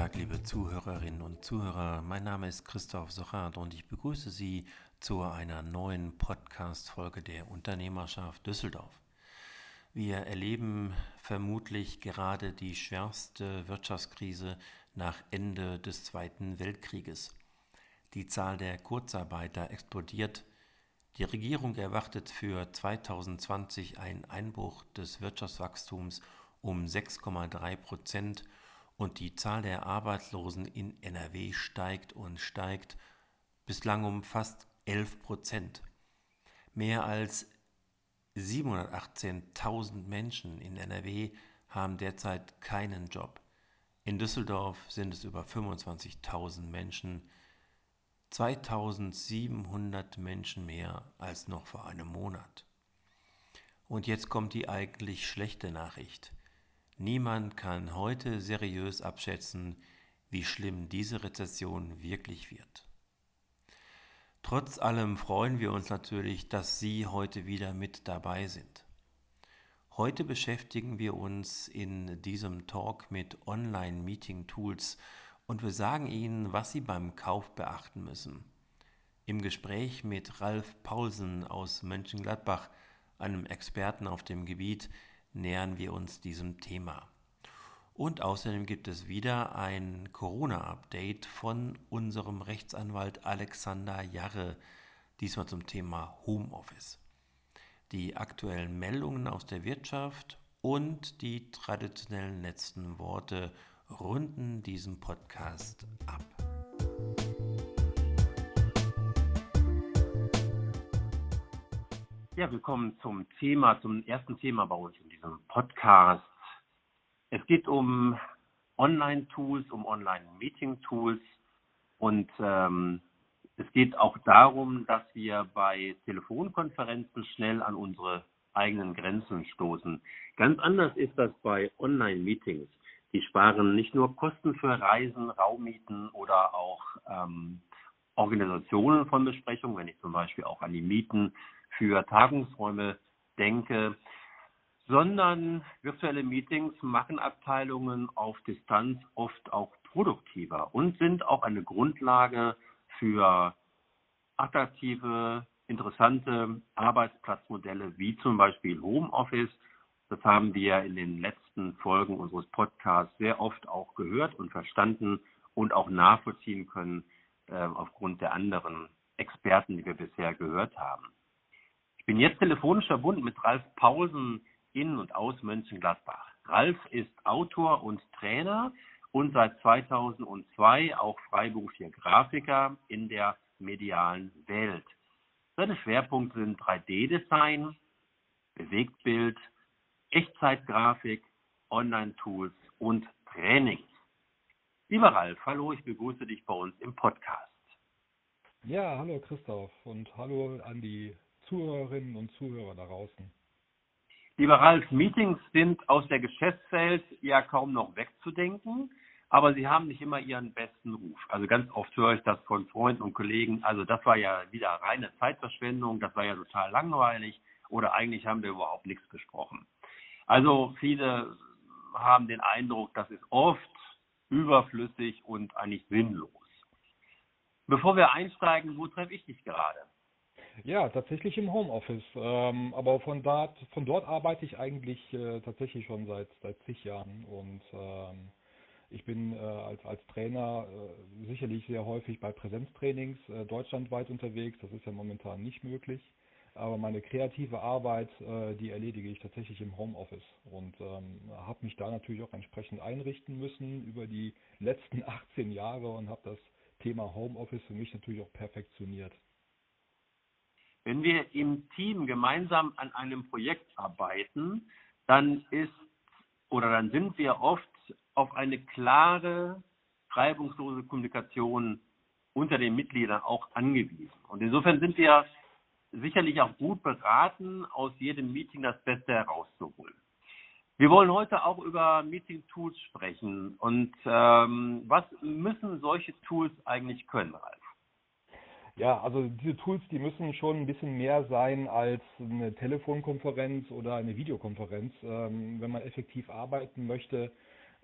Tag, liebe Zuhörerinnen und Zuhörer. Mein Name ist Christoph Sochat und ich begrüße Sie zu einer neuen Podcast-Folge der Unternehmerschaft Düsseldorf. Wir erleben vermutlich gerade die schwerste Wirtschaftskrise nach Ende des Zweiten Weltkrieges. Die Zahl der Kurzarbeiter explodiert. Die Regierung erwartet für 2020 einen Einbruch des Wirtschaftswachstums um 6,3 Prozent und die Zahl der Arbeitslosen in NRW steigt und steigt bislang um fast 11 Prozent. Mehr als 718.000 Menschen in NRW haben derzeit keinen Job. In Düsseldorf sind es über 25.000 Menschen, 2700 Menschen mehr als noch vor einem Monat. Und jetzt kommt die eigentlich schlechte Nachricht. Niemand kann heute seriös abschätzen, wie schlimm diese Rezession wirklich wird. Trotz allem freuen wir uns natürlich, dass Sie heute wieder mit dabei sind. Heute beschäftigen wir uns in diesem Talk mit Online-Meeting-Tools und wir sagen Ihnen, was Sie beim Kauf beachten müssen. Im Gespräch mit Ralf Paulsen aus Mönchengladbach, einem Experten auf dem Gebiet, nähern wir uns diesem Thema. Und außerdem gibt es wieder ein Corona-Update von unserem Rechtsanwalt Alexander Jarre, diesmal zum Thema Homeoffice. Die aktuellen Meldungen aus der Wirtschaft und die traditionellen letzten Worte runden diesen Podcast ab. Ja, willkommen zum Thema, zum ersten Thema bei uns in diesem Podcast. Es geht um Online-Tools, um Online-Meeting-Tools und ähm, es geht auch darum, dass wir bei Telefonkonferenzen schnell an unsere eigenen Grenzen stoßen. Ganz anders ist das bei Online-Meetings. Die sparen nicht nur Kosten für Reisen, Raummieten oder auch ähm, Organisationen von Besprechungen, wenn ich zum Beispiel auch an die Mieten für Tagungsräume denke, sondern virtuelle Meetings machen Abteilungen auf Distanz oft auch produktiver und sind auch eine Grundlage für attraktive, interessante Arbeitsplatzmodelle wie zum Beispiel Homeoffice. Das haben wir in den letzten Folgen unseres Podcasts sehr oft auch gehört und verstanden und auch nachvollziehen können äh, aufgrund der anderen Experten, die wir bisher gehört haben bin jetzt telefonisch verbunden mit Ralf Paulsen in und aus Mönchengladbach. Ralf ist Autor und Trainer und seit 2002 auch freiberuflicher Grafiker in der medialen Welt. Seine Schwerpunkte sind 3D-Design, Bewegtbild, Echtzeitgrafik, Online-Tools und Trainings. Lieber Ralf, hallo, ich begrüße dich bei uns im Podcast. Ja, hallo Christoph und hallo an die Zuhörerinnen und Zuhörer da draußen. Lieber Ralf, Meetings sind aus der Geschäftswelt ja kaum noch wegzudenken, aber sie haben nicht immer ihren besten Ruf. Also ganz oft höre ich das von Freunden und Kollegen, also das war ja wieder reine Zeitverschwendung, das war ja total langweilig oder eigentlich haben wir überhaupt nichts besprochen. Also viele haben den Eindruck, das ist oft überflüssig und eigentlich sinnlos. Bevor wir einsteigen, wo treffe ich dich gerade? Ja, tatsächlich im Homeoffice. Ähm, aber von dort, von dort arbeite ich eigentlich äh, tatsächlich schon seit seit zig Jahren und ähm, ich bin äh, als als Trainer äh, sicherlich sehr häufig bei Präsenztrainings äh, deutschlandweit unterwegs. Das ist ja momentan nicht möglich. Aber meine kreative Arbeit, äh, die erledige ich tatsächlich im Homeoffice und ähm, habe mich da natürlich auch entsprechend einrichten müssen über die letzten 18 Jahre und habe das Thema Homeoffice für mich natürlich auch perfektioniert. Wenn wir im Team gemeinsam an einem Projekt arbeiten, dann ist oder dann sind wir oft auf eine klare, reibungslose Kommunikation unter den Mitgliedern auch angewiesen. Und insofern sind wir sicherlich auch gut beraten, aus jedem Meeting das Beste herauszuholen. Wir wollen heute auch über Meeting-Tools sprechen. Und ähm, was müssen solche Tools eigentlich können, Ralf? Ja, also diese Tools, die müssen schon ein bisschen mehr sein als eine Telefonkonferenz oder eine Videokonferenz. Ähm, wenn man effektiv arbeiten möchte,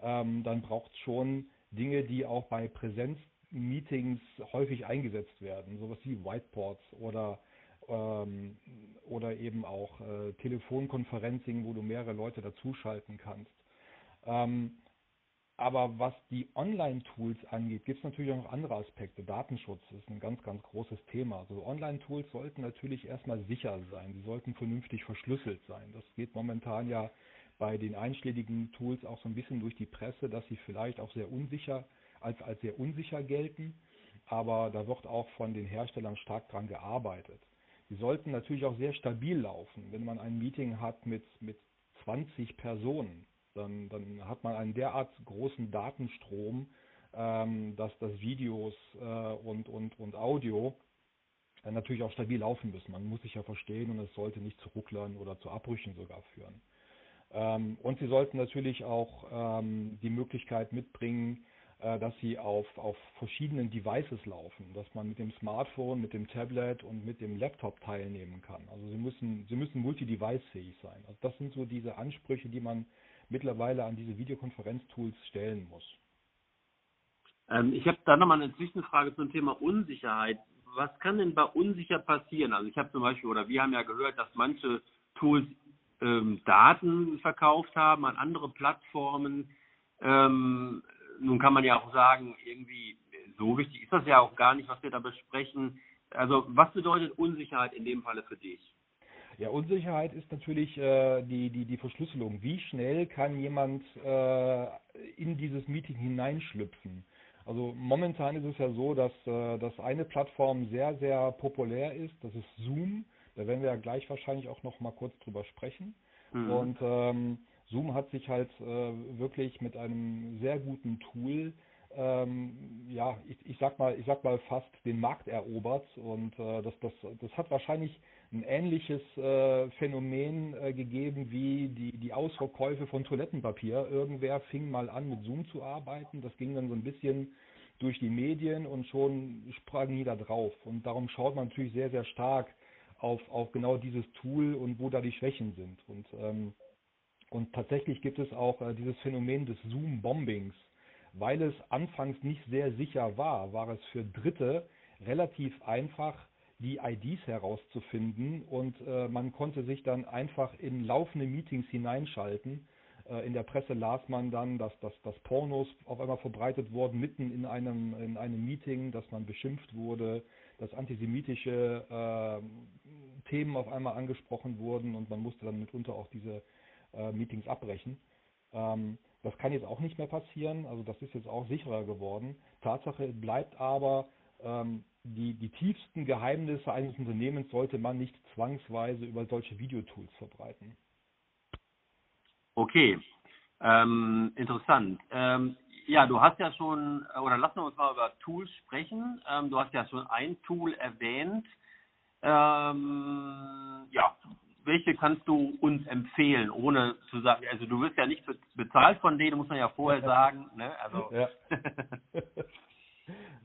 ähm, dann braucht es schon Dinge, die auch bei Präsenzmeetings häufig eingesetzt werden, sowas wie Whiteboards oder ähm, oder eben auch äh, Telefonkonferencing, wo du mehrere Leute dazuschalten kannst. Ähm, aber was die Online-Tools angeht, gibt es natürlich auch noch andere Aspekte. Datenschutz ist ein ganz, ganz großes Thema. Also Online-Tools sollten natürlich erstmal sicher sein. Sie sollten vernünftig verschlüsselt sein. Das geht momentan ja bei den einschlägigen Tools auch so ein bisschen durch die Presse, dass sie vielleicht auch sehr unsicher, als, als sehr unsicher gelten. Aber da wird auch von den Herstellern stark dran gearbeitet. Sie sollten natürlich auch sehr stabil laufen. Wenn man ein Meeting hat mit, mit 20 Personen, dann, dann hat man einen derart großen Datenstrom, ähm, dass das Videos äh, und, und, und Audio äh, natürlich auch stabil laufen müssen. Man muss sich ja verstehen und es sollte nicht zu Rucklern oder zu Abbrüchen sogar führen. Ähm, und sie sollten natürlich auch ähm, die Möglichkeit mitbringen, äh, dass sie auf, auf verschiedenen Devices laufen, dass man mit dem Smartphone, mit dem Tablet und mit dem Laptop teilnehmen kann. Also sie müssen, sie müssen multi-device-fähig sein. Also das sind so diese Ansprüche, die man mittlerweile an diese Videokonferenztools stellen muss. Ähm, ich habe da nochmal eine Zwischenfrage zum Thema Unsicherheit. Was kann denn bei unsicher passieren? Also ich habe zum Beispiel, oder wir haben ja gehört, dass manche Tools ähm, Daten verkauft haben an andere Plattformen. Ähm, nun kann man ja auch sagen, irgendwie so wichtig ist das ja auch gar nicht, was wir da besprechen. Also was bedeutet Unsicherheit in dem Falle für dich? Ja, Unsicherheit ist natürlich äh, die, die, die Verschlüsselung. Wie schnell kann jemand äh, in dieses Meeting hineinschlüpfen? Also momentan ist es ja so, dass, äh, dass eine Plattform sehr, sehr populär ist. Das ist Zoom. Da werden wir ja gleich wahrscheinlich auch noch mal kurz drüber sprechen. Mhm. Und ähm, Zoom hat sich halt äh, wirklich mit einem sehr guten Tool ähm, ja, ich, ich sag mal, ich sag mal fast den Markt erobert und äh, das, das, das hat wahrscheinlich ein ähnliches äh, Phänomen äh, gegeben wie die, die Ausverkäufe von Toilettenpapier. Irgendwer fing mal an mit Zoom zu arbeiten, das ging dann so ein bisschen durch die Medien und schon sprang jeder drauf. Und darum schaut man natürlich sehr, sehr stark auf, auf genau dieses Tool und wo da die Schwächen sind. Und, ähm, und tatsächlich gibt es auch äh, dieses Phänomen des Zoom-Bombings. Weil es anfangs nicht sehr sicher war, war es für Dritte relativ einfach, die IDs herauszufinden und äh, man konnte sich dann einfach in laufende Meetings hineinschalten. Äh, in der Presse las man dann, dass, dass, dass Pornos auf einmal verbreitet wurden mitten in einem, in einem Meeting, dass man beschimpft wurde, dass antisemitische äh, Themen auf einmal angesprochen wurden und man musste dann mitunter auch diese äh, Meetings abbrechen. Ähm, das kann jetzt auch nicht mehr passieren, also das ist jetzt auch sicherer geworden. Tatsache bleibt aber, ähm, die, die tiefsten Geheimnisse eines Unternehmens sollte man nicht zwangsweise über solche Videotools verbreiten. Okay, ähm, interessant. Ähm, ja, du hast ja schon, oder lassen wir uns mal über Tools sprechen. Ähm, du hast ja schon ein Tool erwähnt. Ähm, ja, welche kannst du uns empfehlen, ohne zu sagen, also du wirst ja nicht bezahlt von denen, muss man ja vorher sagen. Ne? Also. Ja.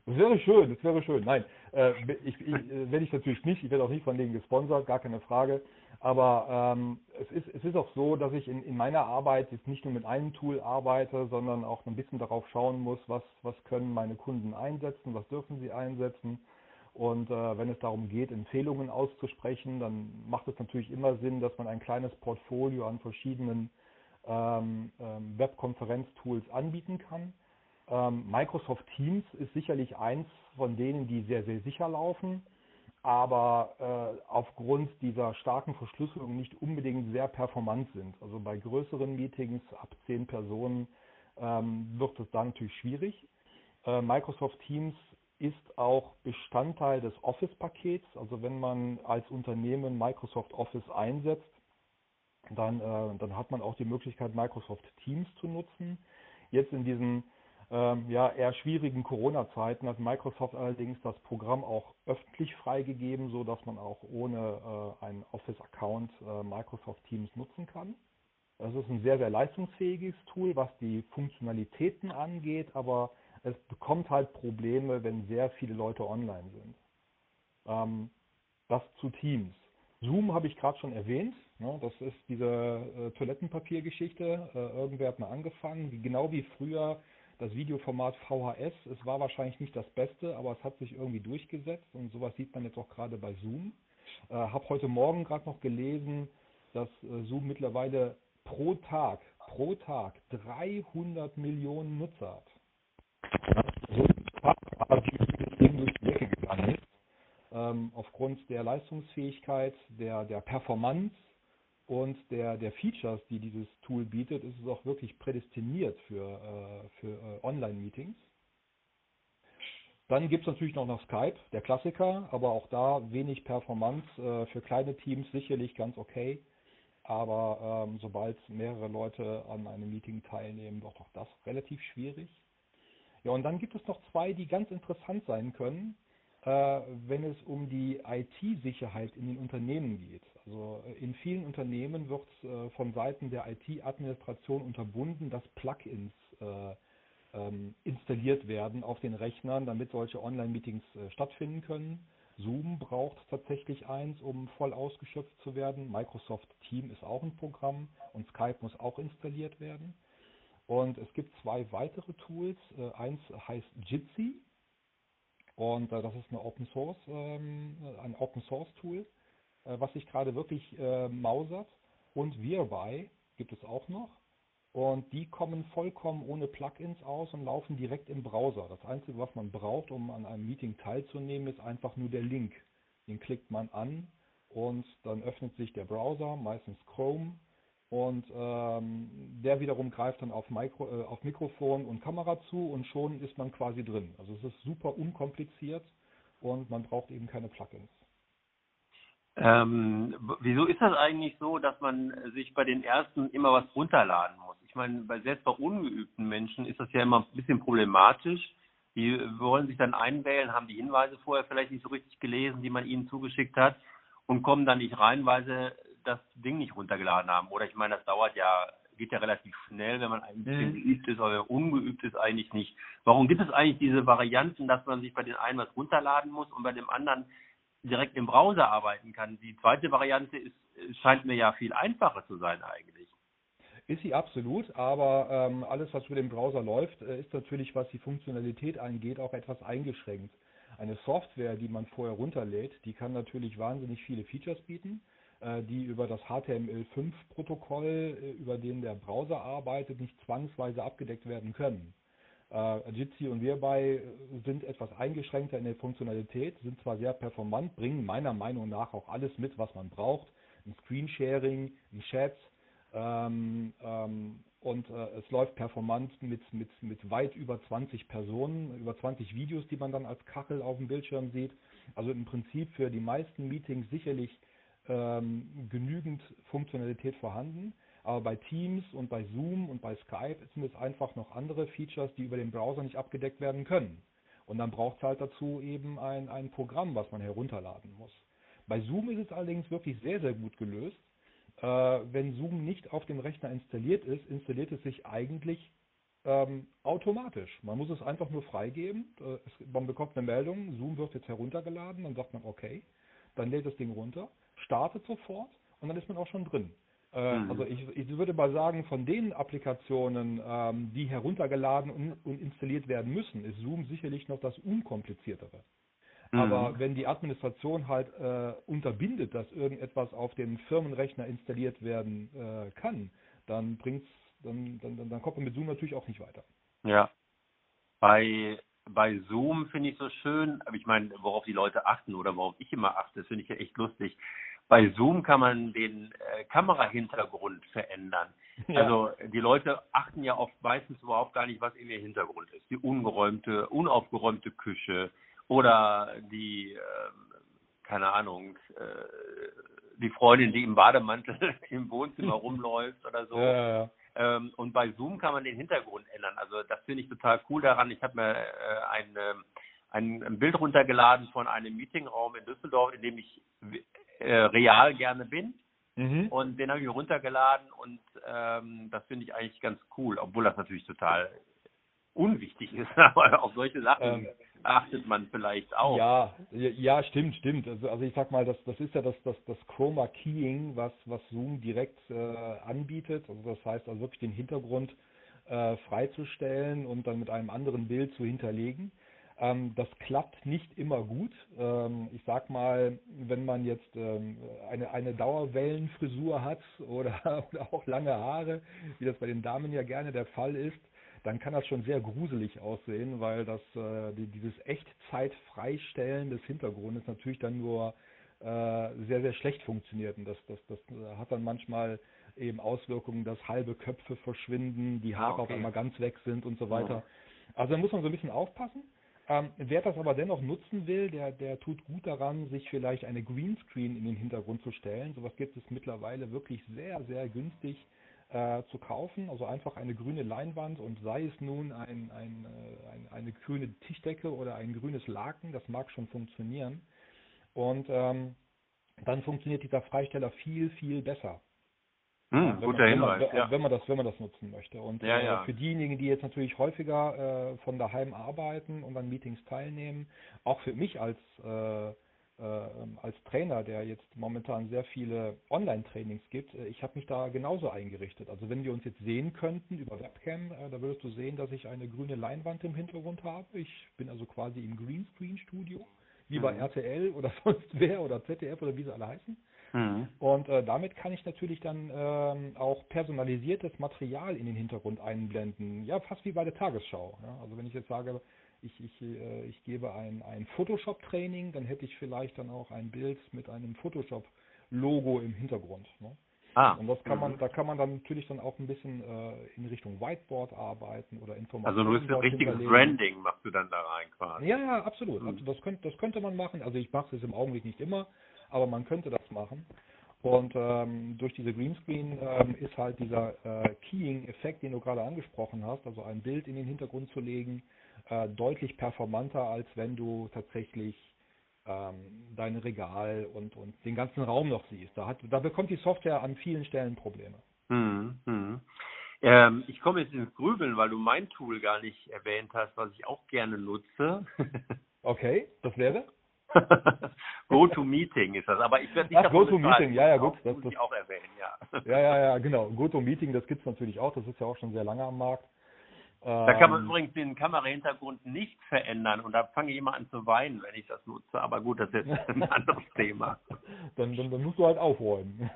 Das wäre schön, das wäre schön. Nein, äh, ich, ich, äh, wenn ich natürlich nicht, ich werde auch nicht von denen gesponsert, gar keine Frage. Aber ähm, es, ist, es ist auch so, dass ich in, in meiner Arbeit jetzt nicht nur mit einem Tool arbeite, sondern auch ein bisschen darauf schauen muss, was, was können meine Kunden einsetzen, was dürfen sie einsetzen. Und äh, wenn es darum geht, Empfehlungen auszusprechen, dann macht es natürlich immer Sinn, dass man ein kleines Portfolio an verschiedenen ähm, ähm, Webkonferenztools anbieten kann. Ähm, Microsoft Teams ist sicherlich eins von denen, die sehr, sehr sicher laufen, aber äh, aufgrund dieser starken Verschlüsselung nicht unbedingt sehr performant sind. Also bei größeren Meetings ab zehn Personen ähm, wird es da natürlich schwierig. Äh, Microsoft Teams ist auch Bestandteil des Office-Pakets. Also wenn man als Unternehmen Microsoft Office einsetzt, dann, äh, dann hat man auch die Möglichkeit, Microsoft Teams zu nutzen. Jetzt in diesen ähm, ja, eher schwierigen Corona-Zeiten hat Microsoft allerdings das Programm auch öffentlich freigegeben, so dass man auch ohne äh, einen Office-Account äh, Microsoft Teams nutzen kann. Das ist ein sehr, sehr leistungsfähiges Tool, was die Funktionalitäten angeht, aber es bekommt halt Probleme, wenn sehr viele Leute online sind. Ähm, das zu Teams. Zoom habe ich gerade schon erwähnt. Ne? Das ist diese äh, Toilettenpapiergeschichte. Äh, irgendwer hat mal angefangen, genau wie früher das Videoformat VHS, es war wahrscheinlich nicht das Beste, aber es hat sich irgendwie durchgesetzt und sowas sieht man jetzt auch gerade bei Zoom. Äh, habe heute Morgen gerade noch gelesen, dass äh, Zoom mittlerweile pro Tag, pro Tag 300 Millionen Nutzer hat. Ähm, aufgrund der Leistungsfähigkeit, der, der Performance und der, der Features, die dieses Tool bietet, ist es auch wirklich prädestiniert für, äh, für äh, Online-Meetings. Dann gibt es natürlich noch, noch Skype, der Klassiker, aber auch da wenig Performance. Äh, für kleine Teams sicherlich ganz okay. Aber ähm, sobald mehrere Leute an einem Meeting teilnehmen, wird auch das relativ schwierig. Ja, und dann gibt es noch zwei, die ganz interessant sein können, wenn es um die IT-Sicherheit in den Unternehmen geht. Also äh, in vielen Unternehmen wird äh, von Seiten der IT-Administration unterbunden, dass Plugins äh, ähm, installiert werden auf den Rechnern, damit solche Online-Meetings äh, stattfinden können. Zoom braucht tatsächlich eins, um voll ausgeschöpft zu werden. Microsoft Team ist auch ein Programm und Skype muss auch installiert werden. Und es gibt zwei weitere Tools. Äh, eins heißt Jitsi und äh, das ist eine Open Source, ähm, ein Open Source Tool, äh, was sich gerade wirklich mausert. Und Whereby gibt es auch noch. Und die kommen vollkommen ohne Plugins aus und laufen direkt im Browser. Das Einzige, was man braucht, um an einem Meeting teilzunehmen, ist einfach nur der Link. Den klickt man an und dann öffnet sich der Browser, meistens Chrome. Und ähm, der wiederum greift dann auf, Mikro, äh, auf Mikrofon und Kamera zu und schon ist man quasi drin. Also es ist super unkompliziert und man braucht eben keine Plugins. Ähm, wieso ist das eigentlich so, dass man sich bei den ersten immer was runterladen muss? Ich meine, bei selbst bei ungeübten Menschen ist das ja immer ein bisschen problematisch. Die wollen sich dann einwählen, haben die Hinweise vorher vielleicht nicht so richtig gelesen, die man ihnen zugeschickt hat und kommen dann nicht rein, weil sie das Ding nicht runtergeladen haben. Oder ich meine, das dauert ja, geht ja relativ schnell, wenn man ein bisschen mhm. geübt ist, aber ungeübt ist eigentlich nicht. Warum gibt es eigentlich diese Varianten, dass man sich bei den einen was runterladen muss und bei dem anderen direkt im Browser arbeiten kann. Die zweite Variante ist, scheint mir ja viel einfacher zu sein eigentlich. Ist sie absolut, aber ähm, alles, was über den Browser läuft, äh, ist natürlich, was die Funktionalität angeht, auch etwas eingeschränkt. Eine Software, die man vorher runterlädt, die kann natürlich wahnsinnig viele Features bieten, die über das HTML5-Protokoll, äh, über den der Browser arbeitet, nicht zwangsweise abgedeckt werden können. Äh, Jitsi und Whereby sind etwas eingeschränkter in der Funktionalität, sind zwar sehr performant, bringen meiner Meinung nach auch alles mit, was man braucht. Ein Screensharing, ein Chat ähm, ähm, und äh, es läuft performant mit, mit, mit weit über 20 Personen, über 20 Videos, die man dann als Kachel auf dem Bildschirm sieht. Also im Prinzip für die meisten Meetings sicherlich ähm, genügend Funktionalität vorhanden. Aber bei Teams und bei Zoom und bei Skype sind es einfach noch andere Features, die über den Browser nicht abgedeckt werden können. Und dann braucht es halt dazu eben ein, ein Programm, was man herunterladen muss. Bei Zoom ist es allerdings wirklich sehr, sehr gut gelöst. Äh, wenn Zoom nicht auf dem Rechner installiert ist, installiert es sich eigentlich ähm, automatisch. Man muss es einfach nur freigeben. Äh, es, man bekommt eine Meldung, Zoom wird jetzt heruntergeladen, dann sagt man okay, dann lädt das Ding runter, startet sofort und dann ist man auch schon drin. Äh, mhm. Also ich, ich, würde mal sagen, von den Applikationen, ähm, die heruntergeladen und, und, installiert werden müssen, ist Zoom sicherlich noch das unkompliziertere. Mhm. Aber wenn die Administration halt äh, unterbindet, dass irgendetwas auf den Firmenrechner installiert werden äh, kann, dann bringt's, dann, dann, dann, dann kommt man mit Zoom natürlich auch nicht weiter. Ja. Bei bei Zoom finde ich so schön, aber ich meine, worauf die Leute achten oder worauf ich immer achte, das finde ich ja echt lustig. Bei Zoom kann man den äh, Kamerahintergrund verändern. Ja. Also die Leute achten ja oft meistens überhaupt gar nicht, was in ihr Hintergrund ist. Die ungeräumte, unaufgeräumte Küche oder die, äh, keine Ahnung, äh, die Freundin, die im Bademantel im Wohnzimmer rumläuft oder so. Ja, ja. Ähm, und bei Zoom kann man den Hintergrund ändern. Also das finde ich total cool daran. Ich habe mir äh, ein, ein, ein Bild runtergeladen von einem Meetingraum in Düsseldorf, in dem ich äh, real gerne bin. Mhm. Und den habe ich mir runtergeladen und ähm, das finde ich eigentlich ganz cool, obwohl das natürlich total unwichtig ist, aber auf solche Sachen ähm, achtet man vielleicht auch. Ja, ja, stimmt, stimmt. Also, also ich sag mal, das, das ist ja das, das, das Chroma Keying, was, was Zoom direkt äh, anbietet. Also das heißt also wirklich den Hintergrund äh, freizustellen und dann mit einem anderen Bild zu hinterlegen. Ähm, das klappt nicht immer gut. Ähm, ich sag mal, wenn man jetzt ähm, eine, eine Dauerwellenfrisur hat oder, oder auch lange Haare, wie das bei den Damen ja gerne der Fall ist, dann kann das schon sehr gruselig aussehen, weil das äh, die, dieses Echtzeit-Freistellen des Hintergrundes natürlich dann nur äh, sehr, sehr schlecht funktioniert. Und das, das, das hat dann manchmal eben Auswirkungen, dass halbe Köpfe verschwinden, die Haare ah, okay. auf einmal ganz weg sind und so weiter. Also da muss man so ein bisschen aufpassen. Ähm, wer das aber dennoch nutzen will, der, der tut gut daran, sich vielleicht eine Greenscreen in den Hintergrund zu stellen. Sowas gibt es mittlerweile wirklich sehr, sehr günstig äh, zu kaufen. Also einfach eine grüne Leinwand und sei es nun ein, ein, äh, ein, eine grüne Tischdecke oder ein grünes Laken, das mag schon funktionieren. Und ähm, dann funktioniert dieser Freisteller viel, viel besser. Hm, wenn, guter man, Hinweis, wenn, man, ja. wenn man das, wenn man das nutzen möchte. Und ja, äh, ja. für diejenigen, die jetzt natürlich häufiger äh, von daheim arbeiten und an Meetings teilnehmen, auch für mich als äh, äh, als Trainer, der jetzt momentan sehr viele Online-Trainings gibt, äh, ich habe mich da genauso eingerichtet. Also wenn wir uns jetzt sehen könnten über Webcam, äh, da würdest du sehen, dass ich eine grüne Leinwand im Hintergrund habe. Ich bin also quasi im Greenscreen-Studio, wie bei Mhm. RTL oder sonst wer oder ZDF oder wie sie alle heißen. Mhm. Und äh, damit kann ich natürlich dann ähm, auch personalisiertes Material in den Hintergrund einblenden. Ja, fast wie bei der Tagesschau. Ja? Also wenn ich jetzt sage, ich, ich, äh, ich gebe ein, ein Photoshop-Training, dann hätte ich vielleicht dann auch ein Bild mit einem Photoshop-Logo im Hintergrund. Ne? Ah, Und das kann man, mhm. da kann man dann natürlich dann auch ein bisschen äh, in Richtung Whiteboard arbeiten oder Also Informationen. du bist ein richtiges. Branding, machst du dann da rein quasi. Ja, ja, absolut. Mhm. Also das, könnte, das könnte man machen. Also ich mache es im Augenblick nicht immer, aber man könnte das machen. Und ähm, durch diese Greenscreen ähm, ist halt dieser äh, Keying-Effekt, den du gerade angesprochen hast, also ein Bild in den Hintergrund zu legen, äh, deutlich performanter, als wenn du tatsächlich ähm, dein Regal und, und den ganzen Raum noch siehst. Da, hat, da bekommt die Software an vielen Stellen Probleme. Mhm. Mhm. Ähm, ich komme jetzt ins Grübeln, weil du mein Tool gar nicht erwähnt hast, was ich auch gerne nutze. Okay, das wäre? GoToMeeting ist das, aber ich werde nicht Ach, GoToMeeting, ja, ja, Auch- gut, das- muss das- ich auch erwähnen, ja. Ja, ja, ja, genau. GoToMeeting, das gibt's natürlich auch. Das ist ja auch schon sehr lange am Markt. Da kann man Ähm, übrigens den Kamerahintergrund nicht verändern und da fange ich immer an zu weinen, wenn ich das nutze. Aber gut, das ist jetzt ein anderes Thema. dann, dann, dann musst du halt aufräumen.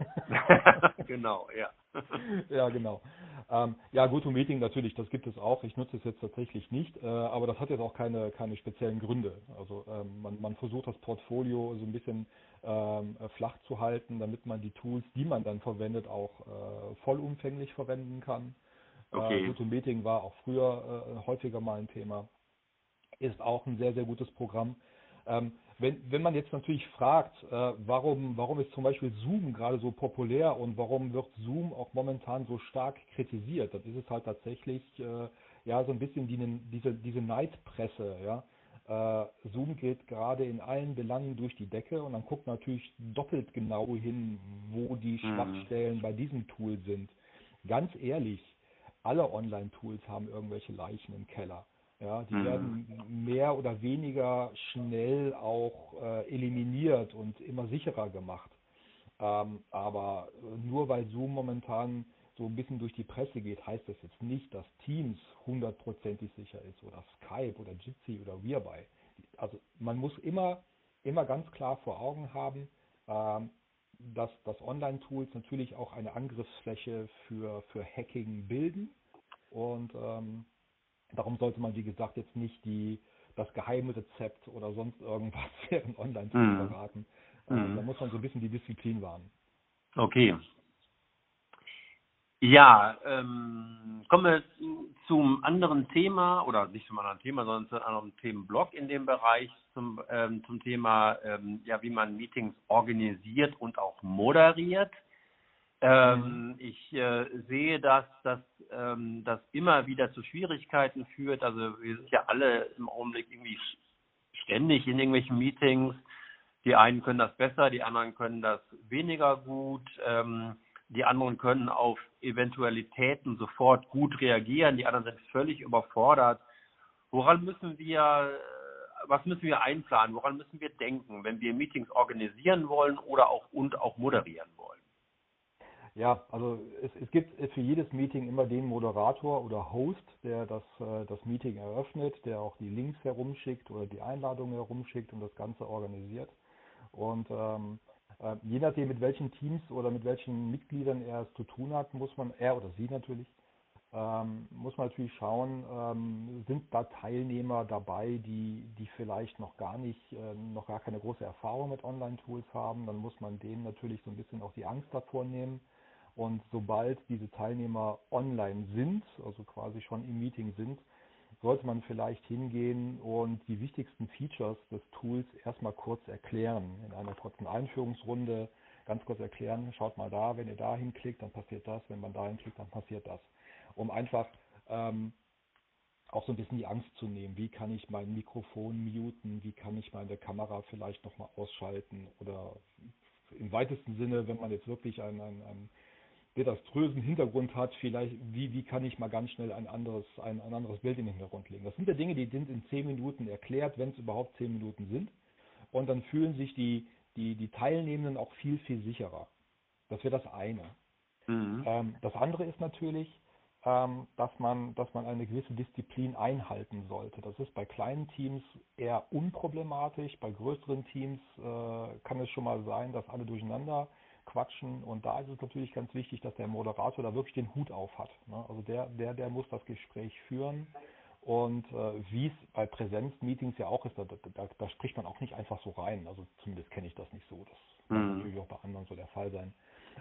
genau, ja. ja, genau. Ähm, ja, GoToMeeting natürlich, das gibt es auch. Ich nutze es jetzt tatsächlich nicht, äh, aber das hat jetzt auch keine, keine speziellen Gründe. Also ähm, man, man versucht das Portfolio so ein bisschen ähm, äh, flach zu halten, damit man die Tools, die man dann verwendet, auch äh, vollumfänglich verwenden kann. Okay. Äh, GoToMeeting war auch früher äh, häufiger mal ein Thema. Ist auch ein sehr, sehr gutes Programm. Ähm, wenn, wenn man jetzt natürlich fragt, äh, warum, warum ist zum Beispiel Zoom gerade so populär und warum wird Zoom auch momentan so stark kritisiert, dann ist es halt tatsächlich äh, ja so ein bisschen die, diese, diese Neidpresse, ja. Äh, Zoom geht gerade in allen Belangen durch die Decke und dann guckt natürlich doppelt genau hin, wo die Mhm. Schwachstellen bei diesem Tool sind. Ganz ehrlich, alle Online-Tools haben irgendwelche Leichen im Keller. Ja, die Mhm. werden mehr oder weniger schnell auch äh, eliminiert und immer sicherer gemacht. Ähm, aber nur weil Zoom momentan so ein bisschen durch die Presse geht, heißt das jetzt nicht, dass Teams hundertprozentig sicher ist oder Skype oder Jitsi oder Whereby. Also man muss immer, immer ganz klar vor Augen haben, ähm, dass, dass Online-Tools natürlich auch eine Angriffsfläche für, für Hacking bilden. Und ähm, darum sollte man, wie gesagt, jetzt nicht die, das Geheimrezept oder sonst irgendwas während Online-Tools Mhm. verraten. Mhm. Da muss man so ein bisschen die Disziplin wahren. Okay. Ja, ähm, kommen wir zu- zum anderen Thema, oder nicht zum anderen Thema, sondern zu einem anderen Themenblock in dem Bereich, zum, ähm, zum Thema, ähm, ja, wie man Meetings organisiert und auch moderiert. Ähm, Ich äh, sehe, dass das ähm, das immer wieder zu Schwierigkeiten führt. Also wir sind ja alle im Augenblick irgendwie ständig in irgendwelchen Meetings. Die einen können das besser, die anderen können das weniger gut. Ähm, die anderen können auf Eventualitäten sofort gut reagieren, die anderen sind völlig überfordert. Woran müssen wir, was müssen wir einplanen? Woran müssen wir denken, wenn wir Meetings organisieren wollen oder auch und auch moderieren wollen? Ja, also es, es gibt für jedes Meeting immer den Moderator oder Host, der das, äh, das Meeting eröffnet, der auch die Links herumschickt oder die Einladungen herumschickt und das Ganze organisiert. Und ähm, äh, je nachdem, mit welchen Teams oder mit welchen Mitgliedern er es zu tun hat, muss man, er oder sie natürlich, ähm, muss man natürlich schauen, ähm, sind da Teilnehmer dabei, die, die vielleicht noch gar nicht, äh, noch gar keine große Erfahrung mit Online-Tools haben, dann muss man denen natürlich so ein bisschen auch die Angst davor nehmen und sobald diese Teilnehmer online sind, also quasi schon im Meeting sind, sollte man vielleicht hingehen und die wichtigsten Features des Tools erstmal kurz erklären. In einer kurzen Einführungsrunde ganz kurz erklären, schaut mal da, wenn ihr da hinklickt, dann passiert das, wenn man da hinklickt, dann passiert das. Um einfach ähm, auch so ein bisschen die Angst zu nehmen. Wie kann ich mein Mikrofon muten? Wie kann ich meine Kamera vielleicht nochmal ausschalten? Oder im weitesten Sinne, wenn man jetzt wirklich ein, ein, ein desaströsen Hintergrund hat, vielleicht, wie, wie kann ich mal ganz schnell ein anderes, ein, ein anderes Bild in den Hintergrund legen. Das sind ja Dinge, die sind in zehn Minuten erklärt, wenn es überhaupt zehn Minuten sind. Und dann fühlen sich die, die, die Teilnehmenden auch viel, viel sicherer. Das wäre das eine. Mhm. Ähm, das andere ist natürlich, dass man, dass man eine gewisse Disziplin einhalten sollte. Das ist bei kleinen Teams eher unproblematisch. Bei größeren Teams äh, kann es schon mal sein, dass alle durcheinander quatschen. Und da ist es natürlich ganz wichtig, dass der Moderator da wirklich den Hut auf hat. Ne? Also der, der, der muss das Gespräch führen. Und äh, wie es bei Präsenzmeetings ja auch ist, da, da, da, spricht man auch nicht einfach so rein. Also zumindest kenne ich das nicht so. Das mhm. kann natürlich auch bei anderen so der Fall sein.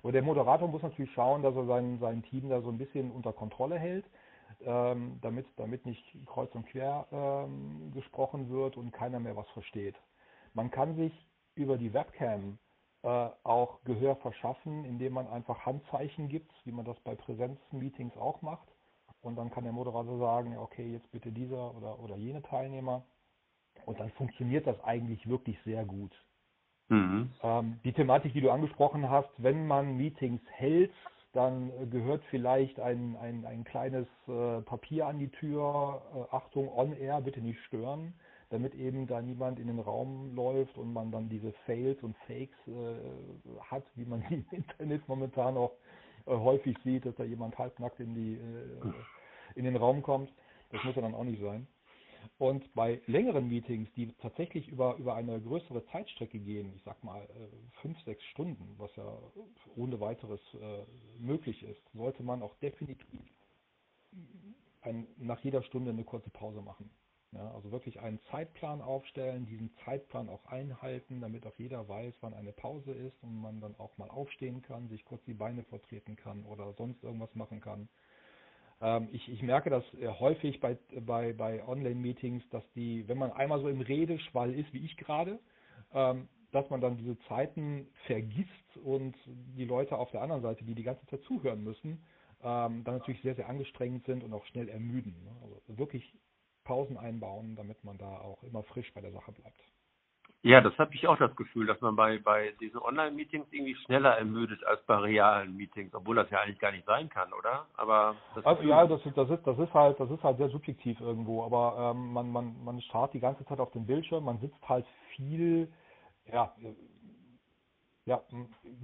Aber der Moderator muss natürlich schauen, dass er sein, sein Team da so ein bisschen unter Kontrolle hält, ähm, damit, damit nicht kreuz und quer ähm, gesprochen wird und keiner mehr was versteht. Man kann sich über die Webcam äh, auch Gehör verschaffen, indem man einfach Handzeichen gibt, wie man das bei Präsenzmeetings auch macht. Und dann kann der Moderator sagen, okay, jetzt bitte dieser oder, oder jene Teilnehmer. Und dann funktioniert das eigentlich wirklich sehr gut. Mhm. Ähm, die Thematik, die du angesprochen hast, wenn man Meetings hält, dann gehört vielleicht ein, ein, ein kleines äh, Papier an die Tür, äh, Achtung, on air, bitte nicht stören damit eben da niemand in den Raum läuft und man dann diese Fails und Fakes äh, hat, wie man im Internet momentan auch äh, häufig sieht, dass da jemand halbnackt in die äh, in den Raum kommt. Das muss ja dann auch nicht sein. Und bei längeren Meetings, die tatsächlich über, über eine größere Zeitstrecke gehen, ich sag mal äh, fünf, sechs Stunden, was ja ohne weiteres äh, möglich ist, sollte man auch definitiv ein, nach jeder Stunde eine kurze Pause machen. Ja, also wirklich einen Zeitplan aufstellen, diesen Zeitplan auch einhalten, damit auch jeder weiß, wann eine Pause ist und man dann auch mal aufstehen kann, sich kurz die Beine vertreten kann oder sonst irgendwas machen kann. Ähm, ich, ich, merke das äh, häufig bei, bei, bei Online-Meetings, dass die, wenn man einmal so im Redeschwall ist, wie ich gerade, ähm, dass man dann diese Zeiten vergisst und die Leute auf der anderen Seite, die die ganze Zeit zuhören müssen, ähm, dann natürlich sehr, sehr angestrengt sind und auch schnell ermüden. Ne? Also wirklich Pausen einbauen, damit man da auch immer frisch bei der Sache bleibt. Ja, das habe ich auch das Gefühl, dass man bei, bei diesen Online-Meetings irgendwie schneller ermüdet als bei realen Meetings, obwohl das ja eigentlich gar nicht sein kann, oder? Aber das also, ja, das ist, das ist das ist halt das ist halt sehr subjektiv irgendwo, aber ähm, man man man starrt die ganze Zeit auf dem Bildschirm, man sitzt halt viel, ja, ja,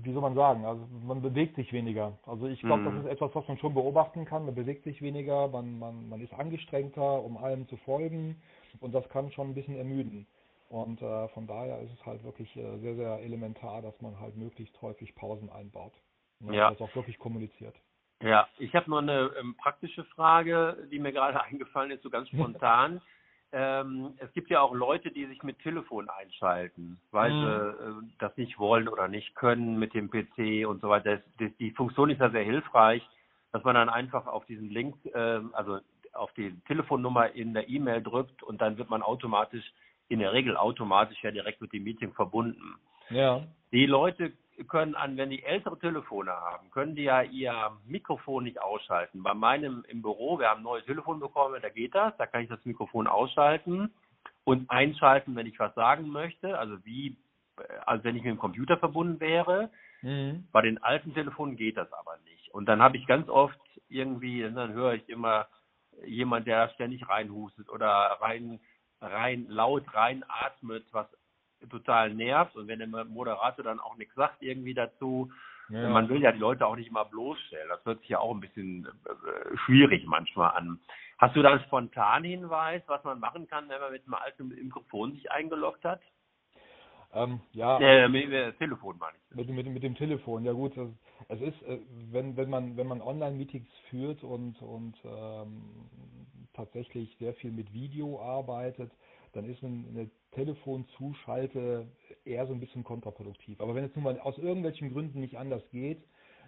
wie soll man sagen, also man bewegt sich weniger. Also ich glaube, mhm. das ist etwas, was man schon beobachten kann. Man bewegt sich weniger, man, man, man ist angestrengter, um allem zu folgen und das kann schon ein bisschen ermüden. Und äh, von daher ist es halt wirklich äh, sehr, sehr elementar, dass man halt möglichst häufig Pausen einbaut. Und ja. das auch wirklich kommuniziert. Ja, ich habe noch eine ähm, praktische Frage, die mir gerade eingefallen ist, so ganz spontan ähm, es gibt ja auch Leute, die sich mit Telefon einschalten, weil mhm. sie äh, das nicht wollen oder nicht können mit dem PC und so weiter. Das, das, die Funktion ist ja sehr hilfreich, dass man dann einfach auf diesen Link, äh, also auf die Telefonnummer in der E-Mail drückt und dann wird man automatisch, in der Regel automatisch ja direkt mit dem Meeting verbunden. Ja. Die Leute können an, wenn die ältere Telefone haben, können die ja ihr Mikrofon nicht ausschalten. Bei meinem im Büro, wir haben ein neues Telefon bekommen, da geht das, da kann ich das Mikrofon ausschalten und einschalten, wenn ich was sagen möchte, also wie, als wenn ich mit dem Computer verbunden wäre. Mhm. Bei den alten Telefonen geht das aber nicht. Und dann habe ich ganz oft irgendwie, dann höre ich immer jemand, der ständig reinhustet oder rein, rein laut reinatmet, was total nervt und wenn der Moderator dann auch nichts sagt irgendwie dazu, Ja. man will ja die Leute auch nicht immer bloßstellen. Das hört sich ja auch ein bisschen äh, schwierig manchmal an. Hast du da einen spontanen Hinweis, was man machen kann, wenn man mit einem alten Mikrofon sich eingeloggt hat? Ähm, ja, Äh, mit, mit Telefon meine ich. Mit, mit, mit dem Telefon, ja gut, es ist, äh, wenn, wenn man, wenn man Online-Meetings führt und, und ähm, tatsächlich sehr viel mit Video arbeitet, dann ist ein- eine Telefonzuschalte eher so ein bisschen kontraproduktiv. Aber wenn es nun mal aus irgendwelchen Gründen nicht anders geht,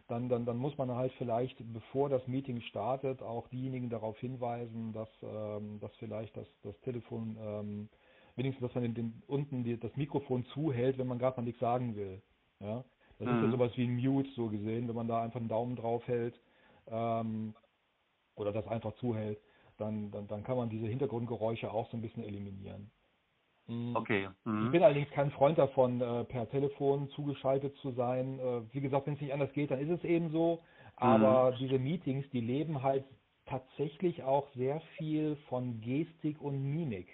dann, dann, dann muss man halt vielleicht, bevor das Meeting startet, auch diejenigen darauf hinweisen, dass, ähm, dass vielleicht das, das Telefon, ähm, wenigstens, dass man den, den, unten die, das Mikrofon zuhält, wenn man gerade mal nichts sagen will. Ja? Das ist ja Mhm. sowas wie ein Mute so gesehen, wenn man da einfach einen Daumen drauf hält ähm, oder das einfach zuhält, dann, dann, dann kann man diese Hintergrundgeräusche auch so ein bisschen eliminieren. Mhm. Okay. Ich Mhm. bin allerdings kein Freund davon, äh, per Telefon zugeschaltet zu sein. Äh, wie gesagt, wenn es nicht anders geht, dann ist es eben so. Aber diese Meetings, die leben halt tatsächlich auch sehr viel von Gestik und Mimik.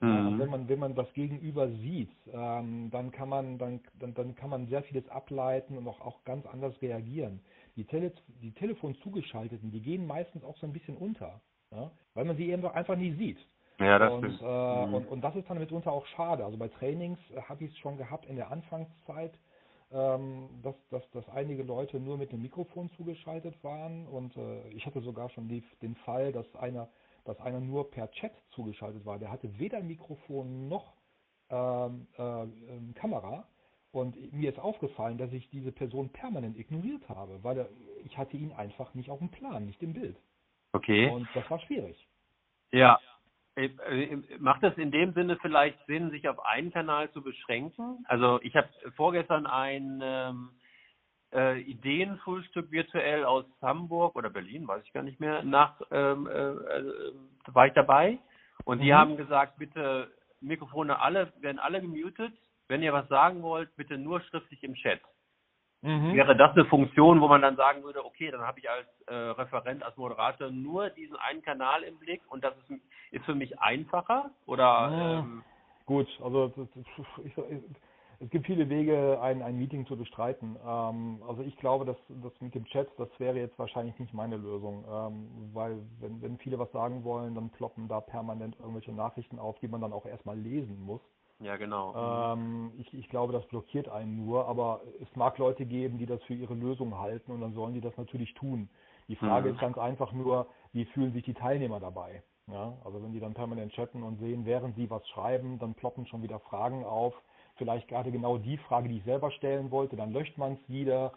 Mhm. wenn man wenn man das Gegenüber sieht, ähm, dann kann man dann, dann dann kann man sehr vieles ableiten und auch auch ganz anders reagieren. Die Tele die Telefon zugeschalteten, die gehen meistens auch so ein bisschen unter, ja, weil man sie eben doch einfach nie sieht. Ja, das und, stimmt. äh, Mhm. und, und das ist dann mitunter auch schade. Also bei Trainings äh, habe ich es schon gehabt in der Anfangszeit, ähm, dass, dass, dass einige Leute nur mit dem Mikrofon zugeschaltet waren und äh, ich hatte sogar schon die, den Fall, dass einer, dass einer nur per Chat zugeschaltet war. Der hatte weder Mikrofon noch ähm, äh, ähm, Kamera und mir ist aufgefallen, dass ich diese Person permanent ignoriert habe, weil er, ich hatte ihn einfach nicht auf dem Plan, nicht im Bild. Okay. Und das war schwierig. Ja. Äh, äh, Macht es in dem Sinne vielleicht Sinn, sich auf einen Kanal zu beschränken? Also ich habe vorgestern ein ähm, äh, Ideenfrühstück virtuell aus Hamburg oder Berlin, weiß ich gar nicht mehr, nach ähm, äh, äh, war ich dabei und die Mhm. haben gesagt, bitte Mikrofone alle werden alle gemutet. Wenn ihr was sagen wollt, bitte nur schriftlich im Chat. Mhm. Wäre das eine Funktion, wo man dann sagen würde, okay, dann habe ich als äh, Referent, als Moderator nur diesen einen Kanal im Blick und das ist, ist für mich einfacher? Oder Ja. ähm, Gut, also das, ich, es gibt viele Wege, ein, ein Meeting zu bestreiten. Ähm, also ich glaube, dass das mit dem Chat, das wäre jetzt wahrscheinlich nicht meine Lösung, ähm, weil wenn, wenn viele was sagen wollen, dann ploppen da permanent irgendwelche Nachrichten auf, die man dann auch erstmal lesen muss. Ja genau. Ähm, ich, ich glaube, das blockiert einen nur, aber es mag Leute geben, die das für ihre Lösung halten und dann sollen die das natürlich tun. Die Frage Mhm. ist ganz einfach nur, wie fühlen sich die Teilnehmer dabei? Ja, also wenn die dann permanent chatten und sehen, während sie was schreiben, dann ploppen schon wieder Fragen auf. Vielleicht gerade genau die Frage, die ich selber stellen wollte, dann löscht man es wieder.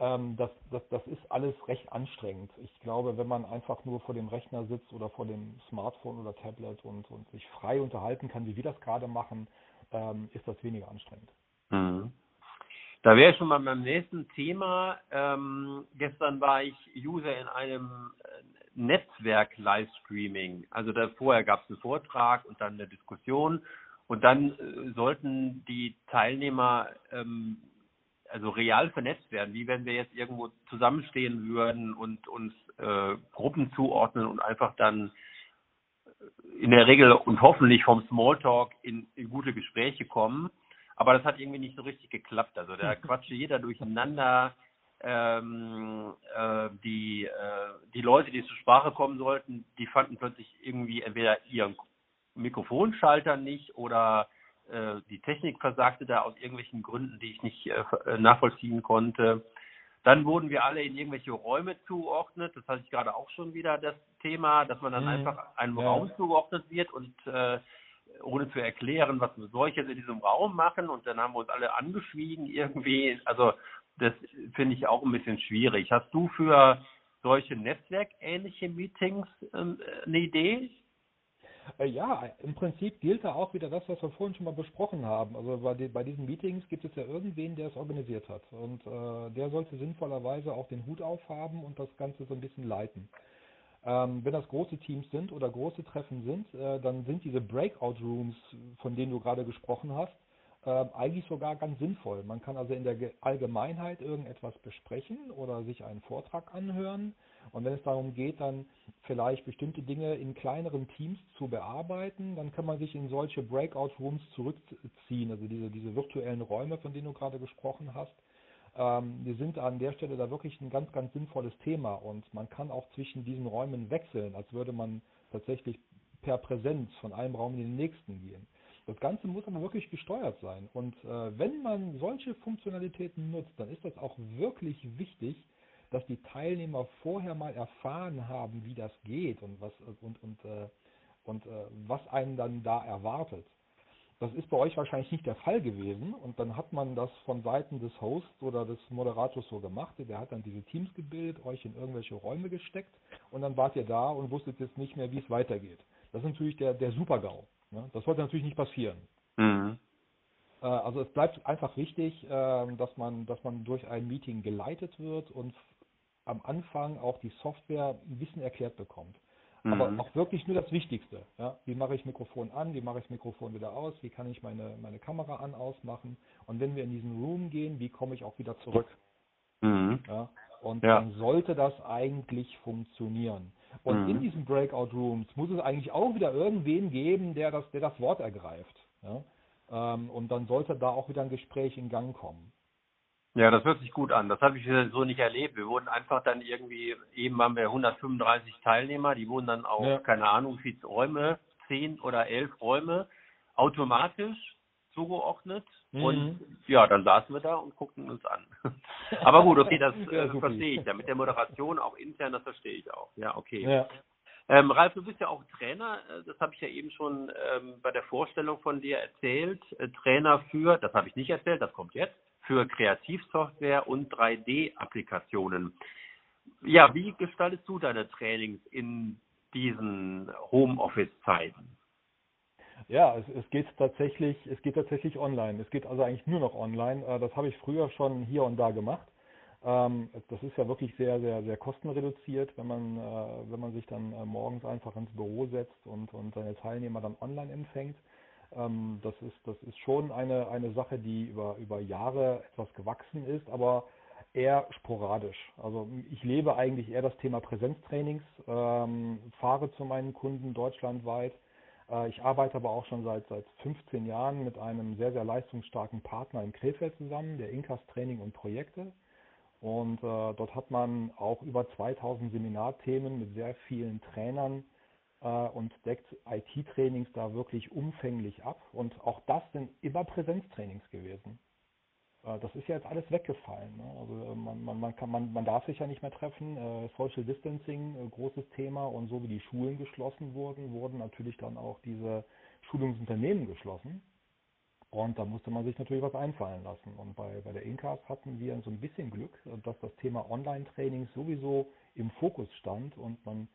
Ähm, das, das, das ist alles recht anstrengend. Ich glaube, wenn man einfach nur vor dem Rechner sitzt oder vor dem Smartphone oder Tablet und, und sich frei unterhalten kann, wie wir das gerade machen, ähm, ist das weniger anstrengend. Mhm. Da wäre schon mal beim nächsten Thema. Ähm, gestern war ich User in einem äh, Netzwerk-Livestreaming. Also da vorher gab es einen Vortrag und dann eine Diskussion und dann äh, sollten die Teilnehmer ähm, also real vernetzt werden, wie wenn wir jetzt irgendwo zusammenstehen würden und uns äh, Gruppen zuordnen und einfach dann in der Regel und hoffentlich vom Smalltalk in, in gute Gespräche kommen. Aber das hat irgendwie nicht so richtig geklappt. Also da quatschte jeder durcheinander. Ähm, äh, die, äh, die Leute, die zur Sprache kommen sollten, die fanden plötzlich irgendwie entweder ihren Mikrofonschalter nicht oder äh, die Technik versagte da aus irgendwelchen Gründen, die ich nicht äh, nachvollziehen konnte. Dann wurden wir alle in irgendwelche Räume zugeordnet. Das hatte ich gerade auch schon wieder das Thema, dass man dann Mhm. einfach einem Ja. Raum zugeordnet wird und äh, ohne zu erklären, was ich jetzt in diesem Raum machen und dann haben wir uns alle angeschwiegen irgendwie. Also das finde ich auch ein bisschen schwierig. Hast du für solche netzwerkähnliche Meetings ähm, eine Idee? Äh, Ja, im Prinzip gilt da auch wieder das, was wir vorhin schon mal besprochen haben. Also bei, bei diesen Meetings gibt es ja irgendwen, der es organisiert hat. Und äh, der sollte sinnvollerweise auch den Hut aufhaben und das Ganze so ein bisschen leiten. Ähm, wenn das große Teams sind oder große Treffen sind, äh, dann sind diese Breakout Rooms, von denen du gerade gesprochen hast, äh, eigentlich sogar ganz sinnvoll. Man kann also in der Ge- Allgemeinheit irgendetwas besprechen oder sich einen Vortrag anhören Und wenn es darum geht, dann vielleicht bestimmte Dinge in kleineren Teams zu bearbeiten, dann kann man sich in solche Breakout Rooms zurückziehen, also diese, diese virtuellen Räume, von denen du gerade gesprochen hast. Ähm, wir sind an der Stelle da wirklich ein ganz, ganz sinnvolles Thema und man kann auch zwischen diesen Räumen wechseln, als würde man tatsächlich per Präsenz von einem Raum in den nächsten gehen. Das Ganze muss aber wirklich gesteuert sein. Und äh, wenn man solche Funktionalitäten nutzt, dann ist das auch wirklich wichtig, dass die Teilnehmer vorher mal erfahren haben, wie das geht und was und und äh, und äh, was einen dann da erwartet. Das ist bei euch wahrscheinlich nicht der Fall gewesen und dann hat man das von Seiten des Hosts oder des Moderators so gemacht. Der hat dann diese Teams gebildet, euch in irgendwelche Räume gesteckt und dann wart ihr da und wusstet jetzt nicht mehr, wie es weitergeht. Das ist natürlich der, der Super-GAU. Ne? Das sollte natürlich nicht passieren. Mhm. Äh, also es bleibt einfach wichtig, äh, dass man, dass man durch ein Meeting geleitet wird und am Anfang auch die Software ein bisschen erklärt bekommt. Aber mhm. auch wirklich nur das Wichtigste. Ja? Wie mache ich Mikrofon an, wie mache ich das Mikrofon wieder aus, wie kann ich meine, meine Kamera an, ausmachen und wenn wir in diesen Room gehen, wie komme ich auch wieder zurück. Mhm. Ja? Und ja. dann sollte das eigentlich funktionieren. Und mhm. in diesen Breakout Rooms muss es eigentlich auch wieder irgendwen geben, der das, der das Wort ergreift. Ja? Ähm, und dann sollte da auch wieder ein Gespräch in Gang kommen. Ja, das hört sich gut an. Das habe ich so nicht erlebt. Wir wurden einfach dann irgendwie, eben haben wir 135 Teilnehmer, die wurden dann auch, ja. keine Ahnung, wie Räume, zehn oder elf Räume, automatisch zugeordnet. Mhm. Und ja, dann saßen wir da und guckten uns an. Aber gut, okay, das äh, verstehe ich ja. Mit der Moderation auch intern, das verstehe ich auch. Ja, okay. Ja. Ähm, Ralf, du bist ja auch Trainer, äh, das habe ich ja eben schon ähm, bei der Vorstellung von dir erzählt. Äh, Trainer für, das habe ich nicht erzählt, das kommt jetzt für Kreativsoftware und 3D-Applikationen. Ja, wie gestaltest du deine Trainings in diesen Homeoffice-Zeiten? Ja, es, es, geht tatsächlich, es geht tatsächlich online. Es geht also eigentlich nur noch online. Äh, das habe ich früher schon hier und da gemacht. Ähm, das ist ja wirklich sehr, sehr, sehr kostenreduziert, wenn man, äh, wenn man sich dann äh, morgens einfach ins Büro setzt und, und seine Teilnehmer dann online empfängt. Ähm, das ist, das ist schon eine, eine Sache, die über, über Jahre etwas gewachsen ist, aber eher sporadisch. Also ich lebe eigentlich eher das Thema Präsenztrainings, ähm, fahre zu meinen Kunden deutschlandweit. Äh, ich arbeite aber auch schon seit, seit 15 Jahren mit einem sehr, sehr leistungsstarken Partner in Krefeld zusammen, der Inkas Training und Projekte. Und äh, dort hat man auch über 2000 Seminarthemen mit sehr vielen Trainern und deckt IT-Trainings da wirklich umfänglich ab. Und auch das sind immer Präsenztrainings gewesen. Äh, das ist ja jetzt alles weggefallen. Ne? Also äh, man, man, man, kann, man, man darf sich ja nicht mehr treffen. Social Distancing, großes Thema. Und so wie die Schulen geschlossen wurden, wurden natürlich dann auch diese Schulungsunternehmen geschlossen. Und da musste man sich natürlich was einfallen lassen. Und bei, bei der Incas hatten wir so ein bisschen Glück, dass das Thema Online-Training sowieso im Fokus stand und man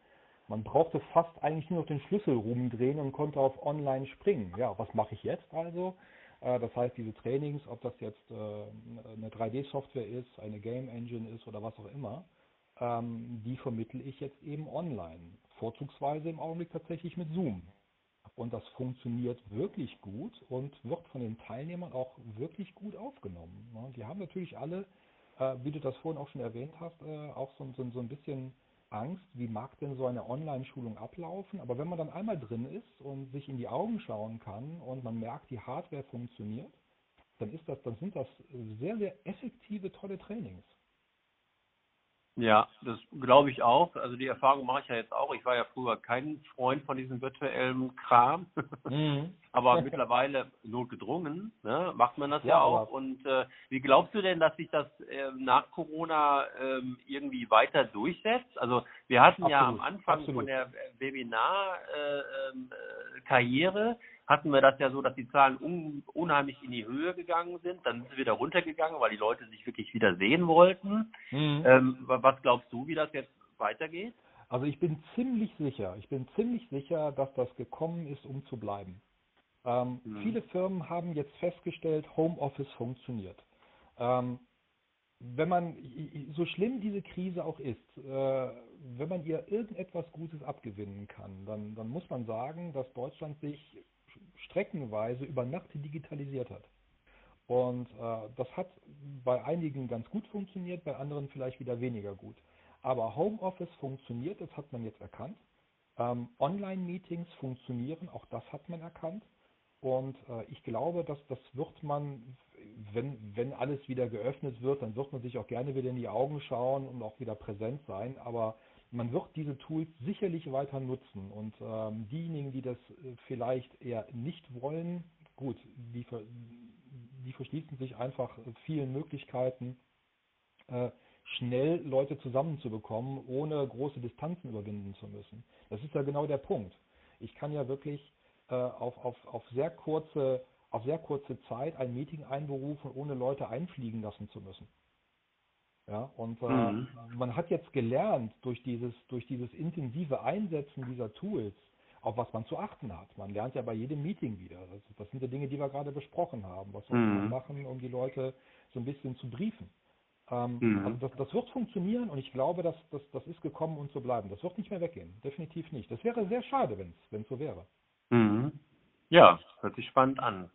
man brauchte fast eigentlich nur noch den Schlüssel rumdrehen und konnte auf Online springen. Ja, was mache ich jetzt also? Äh, das heißt, diese Trainings, ob das jetzt äh, eine 3D-Software ist, eine Game Engine ist oder was auch immer, ähm, die vermittle ich jetzt eben online. Vorzugsweise im Augenblick tatsächlich mit Zoom. Und das funktioniert wirklich gut und wird von den Teilnehmern auch wirklich gut aufgenommen. Die haben natürlich alle, äh, wie du das vorhin auch schon erwähnt hast, auch so, so ein bisschen Angst, wie mag denn so eine Online-Schulung ablaufen? Aber wenn man dann einmal drin ist und sich in die Augen schauen kann und man merkt, die Hardware funktioniert, dann ist das, dann sind das sehr, sehr effektive, tolle Trainings. Ja, das glaube ich auch. Also die Erfahrung mache ich ja jetzt auch. Ich war ja früher kein Freund von diesem virtuellen Kram, mhm. aber mittlerweile notgedrungen ne, macht man das ja, ja auch. Und äh, wie glaubst du denn, dass sich das äh, nach Corona äh, irgendwie weiter durchsetzt? Also wir hatten absolut, ja am Anfang absolut. von der Webinar-Karriere äh, ähm, äh, hatten wir das ja so, dass die Zahlen un unheimlich in die Höhe gegangen sind. Dann sind sie wieder runtergegangen, weil die Leute sich wirklich wieder sehen wollten. Mhm. Ähm, was glaubst du, wie das jetzt weitergeht? Also ich bin ziemlich sicher, ich bin ziemlich sicher, dass das gekommen ist, um zu bleiben. Ähm, mhm. Viele Firmen haben jetzt festgestellt, Homeoffice funktioniert. Ähm, wenn man, so schlimm diese Krise auch ist, äh, wenn man ihr irgendetwas Gutes abgewinnen kann, dann, dann muss man sagen, dass Deutschland sich streckenweise über Nacht digitalisiert hat. Und äh, das hat bei einigen ganz gut funktioniert, bei anderen vielleicht wieder weniger gut. Aber Homeoffice funktioniert, das hat man jetzt erkannt. Ähm, Online-Meetings funktionieren, auch das hat man erkannt. Und äh, ich glaube, dass das wird man, wenn, wenn alles wieder geöffnet wird, dann wird man sich auch gerne wieder in die Augen schauen und auch wieder präsent sein. Aber man wird diese Tools sicherlich weiter nutzen. Und ähm, diejenigen, die das äh, vielleicht eher nicht wollen, gut, die, die verschließen sich einfach vielen Möglichkeiten, äh, schnell Leute zusammenzubekommen, ohne große Distanzen überwinden zu müssen. Das ist ja genau der Punkt. Ich kann ja wirklich äh, auf, auf, auf, sehr kurze, auf sehr kurze Zeit ein Meeting einberufen, ohne Leute einfliegen lassen zu müssen. Ja, und äh, mhm. man hat jetzt gelernt durch dieses, durch dieses intensive Einsetzen dieser Tools, auf was man zu achten hat. Man lernt ja bei jedem Meeting wieder. Das, das sind die Dinge, die wir gerade besprochen haben. Was soll mhm. man machen, um die Leute so ein bisschen zu briefen? Ähm, mhm. Also das, das, wird funktionieren und ich glaube, dass, dass das ist gekommen, um zu bleiben. Das wird nicht mehr weggehen. Definitiv nicht. Das wäre sehr schade, wenn es so wäre. Mhm. Ja, hört sich spannend an.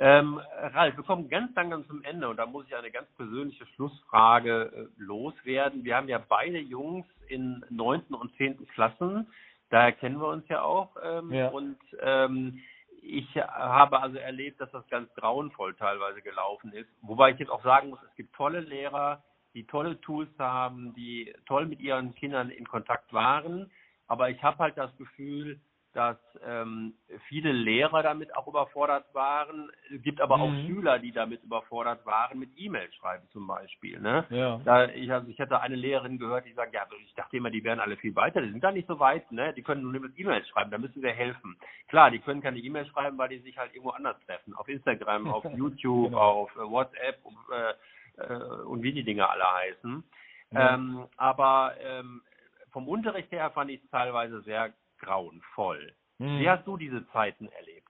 Ähm, Ralf, wir kommen ganz langsam zum Ende und da muss ich eine ganz persönliche Schlussfrage äh, loswerden. Wir haben ja beide Jungs in neunten und zehnten Klassen, daher kennen wir uns ja auch. Ähm, ja. Und ähm, ich habe also erlebt, dass das ganz grauenvoll teilweise gelaufen ist. Wobei ich jetzt auch sagen muss, es gibt tolle Lehrer, die tolle Tools haben, die toll mit ihren Kindern in Kontakt waren. Aber ich habe halt das Gefühl, dass ähm, viele Lehrer damit auch überfordert waren. Es gibt aber mhm. auch Schüler, die damit überfordert waren, mit E-Mail schreiben zum Beispiel. Ne? Ja. Da ich, also ich hatte eine Lehrerin gehört, die sagt, ja, ich dachte immer, die wären alle viel weiter, die sind gar nicht so weit, ne? Die können nur mit E-Mails schreiben, da müssen wir helfen. Klar, die können keine E-Mail schreiben, weil die sich halt irgendwo anders treffen. Auf Instagram, auf YouTube, genau. auf äh, WhatsApp und, äh, äh, und wie die Dinge alle heißen. Ja. Ähm, aber ähm, vom Unterricht her fand ich es teilweise sehr grauenvoll. Hm. Wie hast du diese Zeiten erlebt?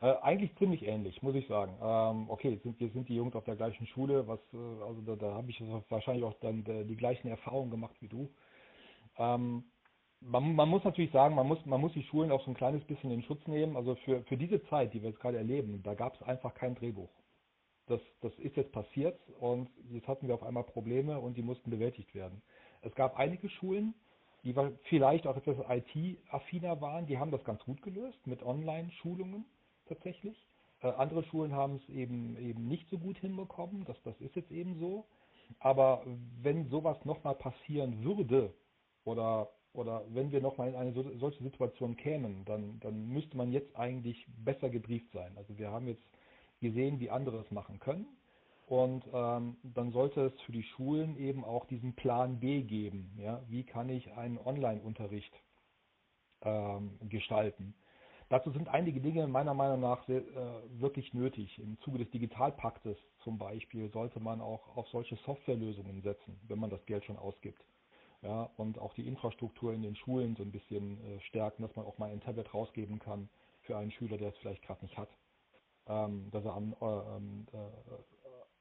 Äh, eigentlich ziemlich ähnlich, muss ich sagen. Ähm, okay, sind, wir sind die Jungs auf der gleichen Schule, was äh, also da, da habe ich wahrscheinlich auch dann äh, die gleichen Erfahrungen gemacht wie du. Ähm, man, man, muss natürlich sagen, man muss, man muss die Schulen auch so ein kleines bisschen in Schutz nehmen. Also für, für diese Zeit, die wir jetzt gerade erleben, da gab es einfach kein Drehbuch. Das, das ist jetzt passiert und jetzt hatten wir auf einmal Probleme und die mussten bewältigt werden. Es gab einige Schulen, die vielleicht auch etwas IT-affiner waren, die haben das ganz gut gelöst mit Online-Schulungen tatsächlich. Äh, andere Schulen haben es eben eben nicht so gut hinbekommen, das, das ist jetzt eben so. Aber wenn sowas nochmal passieren würde oder oder wenn wir nochmal in eine solche Situation kämen, dann, dann müsste man jetzt eigentlich besser gebrieft sein. Also wir haben jetzt gesehen, wie andere es machen können. Und ähm, dann sollte es für die Schulen eben auch diesen Plan B geben. Ja? Wie kann ich einen Online-Unterricht ähm, gestalten? Dazu sind einige Dinge meiner Meinung nach sehr, äh, wirklich nötig. Im Zuge des Digitalpaktes zum Beispiel sollte man auch auf solche Softwarelösungen setzen, wenn man das Geld schon ausgibt. Ja, und auch die Infrastruktur in den Schulen so ein bisschen äh, stärken, dass man auch mal ein Tablet rausgeben kann für einen Schüler, der es vielleicht gerade nicht hat. Ähm, dass er an, äh, äh,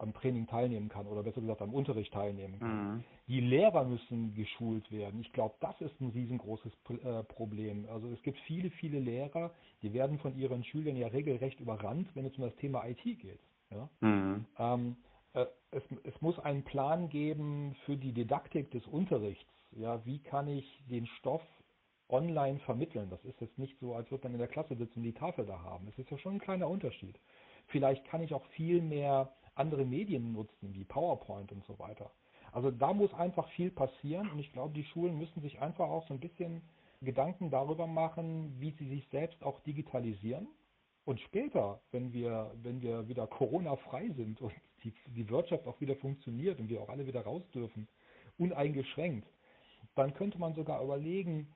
am Training teilnehmen kann oder besser gesagt am Unterricht teilnehmen kann. Mhm. Die Lehrer müssen geschult werden. Ich glaube, das ist ein riesengroßes äh, Problem. Also es gibt viele, viele Lehrer, die werden von ihren Schülern ja regelrecht überrannt, wenn es um das Thema IT geht. Ja? Mhm. Ähm, äh, es, es, muss einen Plan geben für die Didaktik des Unterrichts. Ja, wie kann ich den Stoff online vermitteln? Das ist jetzt nicht so, als würde man in der Klasse sitzen und die Tafel da haben. Es ist ja schon ein kleiner Unterschied. Vielleicht kann ich auch viel mehr andere Medien nutzen, wie PowerPoint und so weiter. Also da muss einfach viel passieren und ich glaube, die Schulen müssen sich einfach auch so ein bisschen Gedanken darüber machen, wie sie sich selbst auch digitalisieren. Und später, wenn wir, wenn wir wieder Corona-frei sind und die, die Wirtschaft auch wieder funktioniert und wir auch alle wieder raus dürfen, uneingeschränkt, dann könnte man sogar überlegen,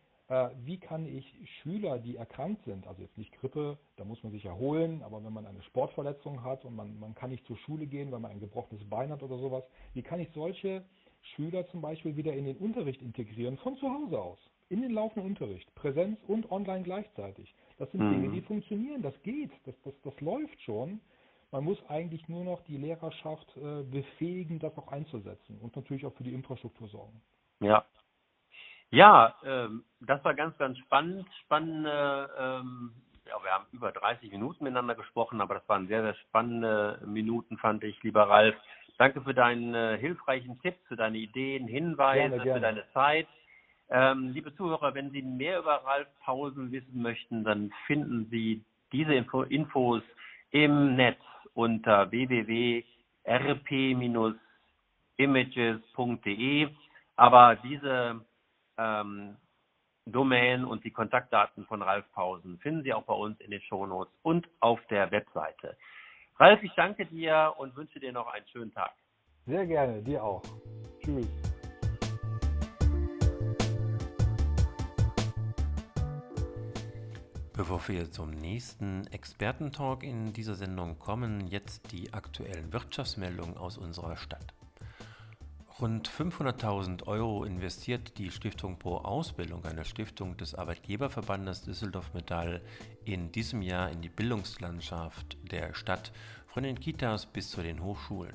wie kann ich Schüler, die erkrankt sind, also jetzt nicht Grippe, da muss man sich erholen, aber wenn man eine Sportverletzung hat und man, man kann nicht zur Schule gehen, weil man ein gebrochenes Bein hat oder sowas, wie kann ich solche Schüler zum Beispiel wieder in den Unterricht integrieren, von zu Hause aus, in den laufenden Unterricht, Präsenz und online gleichzeitig. Das sind mhm. Dinge, die funktionieren, das geht, das, das, das läuft schon. Man muss eigentlich nur noch die Lehrerschaft äh, befähigen, das auch einzusetzen und natürlich auch für die Infrastruktur sorgen. Ja, ja, ähm, das war ganz, ganz spannend. Spannende, ähm, ja, wir haben über 30 Minuten miteinander gesprochen, aber das waren sehr, sehr spannende Minuten, fand ich, lieber Ralf. Danke für deinen äh, hilfreichen Tipps, für deine Ideen, Hinweise, gerne, gerne. für deine Zeit. Ähm, liebe Zuhörer, wenn Sie mehr über Ralf Pausen wissen möchten, dann finden Sie diese Info Infos im Netz unter www.rp-images.de. Aber diese ähm, Domain und die Kontaktdaten von Ralf Pausen finden Sie auch bei uns in den Shownotes und auf der Webseite. Ralf, ich danke dir und wünsche dir noch einen schönen Tag. Sehr gerne, dir auch. Tschüss. Bevor wir zum nächsten Expertentalk in dieser Sendung kommen, jetzt die aktuellen Wirtschaftsmeldungen aus unserer Stadt. Rund 500.000 Euro investiert die Stiftung Pro Ausbildung, eine Stiftung des Arbeitgeberverbandes Düsseldorf Metall, in diesem Jahr in die Bildungslandschaft der Stadt, von den Kitas bis zu den Hochschulen.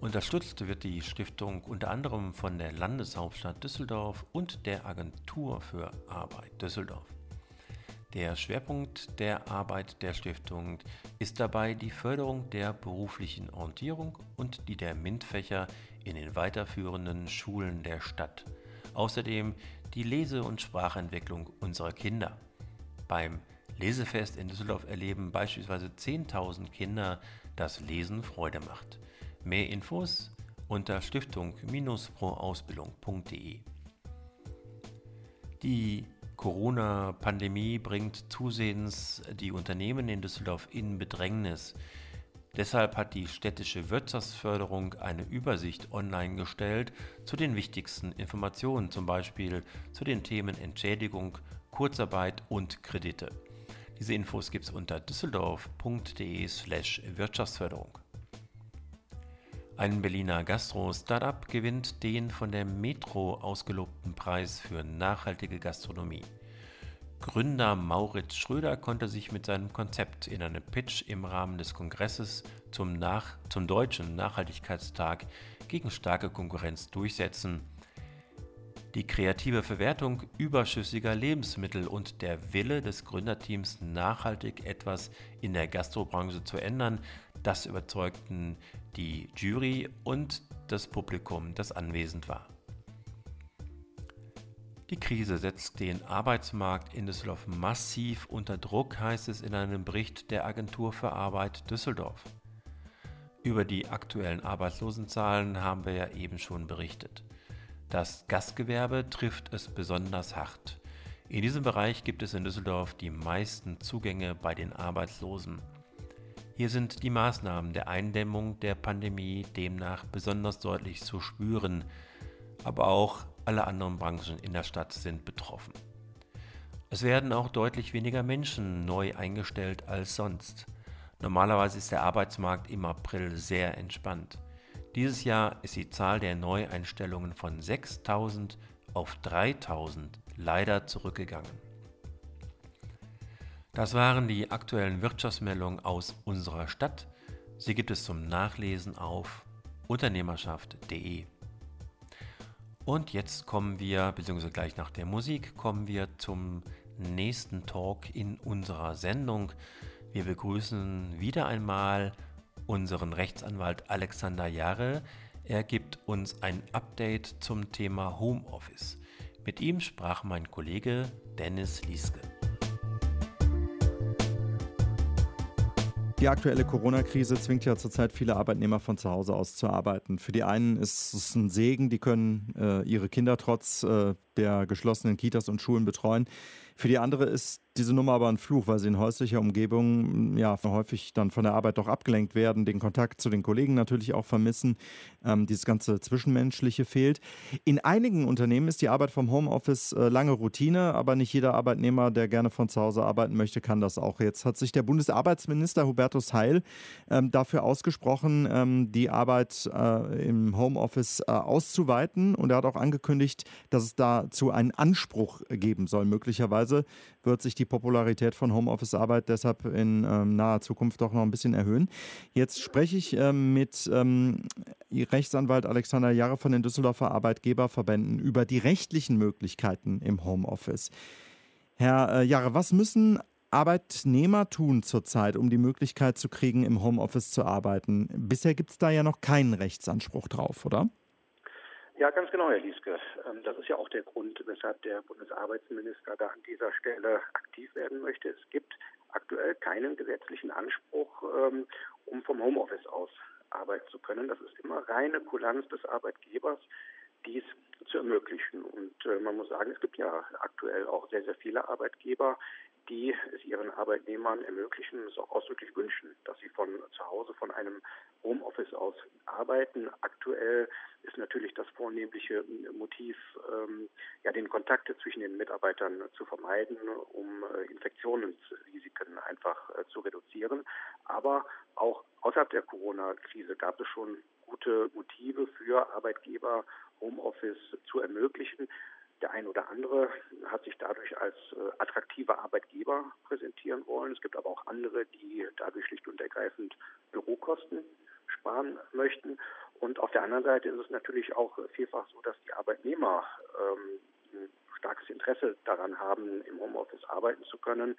Unterstützt wird die Stiftung unter anderem von der Landeshauptstadt Düsseldorf und der Agentur für Arbeit Düsseldorf. Der Schwerpunkt der Arbeit der Stiftung ist dabei die Förderung der beruflichen Orientierung und die der MINT-Fächer in den weiterführenden Schulen der Stadt. Außerdem die Lese- und Sprachentwicklung unserer Kinder. Beim Lesefest in Düsseldorf erleben beispielsweise 10.000 Kinder, dass Lesen Freude macht. Mehr Infos unter stiftung-proausbildung.de. Die Corona-Pandemie bringt zusehends die Unternehmen in Düsseldorf in Bedrängnis. Deshalb hat die städtische Wirtschaftsförderung eine Übersicht online gestellt zu den wichtigsten Informationen, zum Beispiel zu den Themen Entschädigung, Kurzarbeit und Kredite. Diese Infos gibt es unter düsseldorf.de/slash Wirtschaftsförderung. Ein Berliner Gastro-Startup gewinnt den von der Metro ausgelobten Preis für nachhaltige Gastronomie. Gründer Mauritz Schröder konnte sich mit seinem Konzept in einem Pitch im Rahmen des Kongresses zum, Nach zum Deutschen Nachhaltigkeitstag gegen starke Konkurrenz durchsetzen. Die kreative Verwertung überschüssiger Lebensmittel und der Wille des Gründerteams, nachhaltig etwas in der Gastrobranche zu ändern, das überzeugten die Jury und das Publikum, das anwesend war. Die Krise setzt den Arbeitsmarkt in Düsseldorf massiv unter Druck, heißt es in einem Bericht der Agentur für Arbeit Düsseldorf. Über die aktuellen Arbeitslosenzahlen haben wir ja eben schon berichtet. Das Gastgewerbe trifft es besonders hart. In diesem Bereich gibt es in Düsseldorf die meisten Zugänge bei den Arbeitslosen. Hier sind die Maßnahmen der Eindämmung der Pandemie demnach besonders deutlich zu spüren, aber auch alle anderen Branchen in der Stadt sind betroffen. Es werden auch deutlich weniger Menschen neu eingestellt als sonst. Normalerweise ist der Arbeitsmarkt im April sehr entspannt. Dieses Jahr ist die Zahl der Neueinstellungen von 6000 auf 3000 leider zurückgegangen. Das waren die aktuellen Wirtschaftsmeldungen aus unserer Stadt. Sie gibt es zum Nachlesen auf unternehmerschaft.de. Und jetzt kommen wir, beziehungsweise gleich nach der Musik, kommen wir zum nächsten Talk in unserer Sendung. Wir begrüßen wieder einmal unseren Rechtsanwalt Alexander Jahre. Er gibt uns ein Update zum Thema Homeoffice. Mit ihm sprach mein Kollege Dennis Lieske. Die aktuelle Corona-Krise zwingt ja zurzeit viele Arbeitnehmer von zu Hause aus zu arbeiten. Für die einen ist es ein Segen, die können äh, ihre Kinder trotz äh, der geschlossenen Kitas und Schulen betreuen. Für die andere ist diese Nummer aber ein Fluch, weil sie in häuslicher Umgebung ja häufig dann von der Arbeit doch abgelenkt werden, den Kontakt zu den Kollegen natürlich auch vermissen, ähm, dieses ganze Zwischenmenschliche fehlt. In einigen Unternehmen ist die Arbeit vom Homeoffice äh, lange Routine, aber nicht jeder Arbeitnehmer, der gerne von zu Hause arbeiten möchte, kann das auch. Jetzt hat sich der Bundesarbeitsminister Hubertus Heil ähm, dafür ausgesprochen, ähm, die Arbeit äh, im Homeoffice äh, auszuweiten und er hat auch angekündigt, dass es dazu einen Anspruch geben soll, möglicherweise wird sich die Popularität von Homeoffice-Arbeit deshalb in ähm, naher Zukunft doch noch ein bisschen erhöhen. Jetzt spreche ich ähm, mit ähm, Rechtsanwalt Alexander Jahre von den Düsseldorfer Arbeitgeberverbänden über die rechtlichen Möglichkeiten im Homeoffice. Herr äh, Jahre, was müssen Arbeitnehmer tun zurzeit, um die Möglichkeit zu kriegen, im Homeoffice zu arbeiten? Bisher gibt es da ja noch keinen Rechtsanspruch drauf, oder? Ja, ganz genau, Herr Lieske. Ähm, das ist ja auch der Grund, weshalb der Bundesarbeitsminister da an dieser Stelle aktiv werden möchte. Es gibt aktuell keinen gesetzlichen Anspruch, ähm, um vom Homeoffice aus arbeiten zu können. Das ist immer reine Kulanz des Arbeitgebers, dies zu ermöglichen. Und äh, man muss sagen, es gibt ja aktuell auch sehr, sehr viele Arbeitgeber, die es ihren Arbeitnehmern ermöglichen, es auch ausdrücklich wünschen, dass sie von zu Hause von einem Homeoffice aus arbeiten. Aktuell ist natürlich das vornehmliche Motiv, ähm, ja, den Kontakt zwischen den Mitarbeitern zu vermeiden, um äh, Infektionsrisiken einfach äh, zu reduzieren. Aber auch außerhalb der Corona-Krise gab es schon gute Motive für Arbeitgeber, Homeoffice zu ermöglichen. Der ein oder andere hat sich dadurch als äh, attraktiver Arbeitgeber präsentieren wollen. Es gibt aber auch andere, die dadurch schlicht und ergreifend Bürokosten sparen möchten. Und auf der anderen Seite ist es natürlich auch vielfach so, dass die Arbeitnehmer ähm, ein starkes Interesse daran haben, im Homeoffice arbeiten zu können.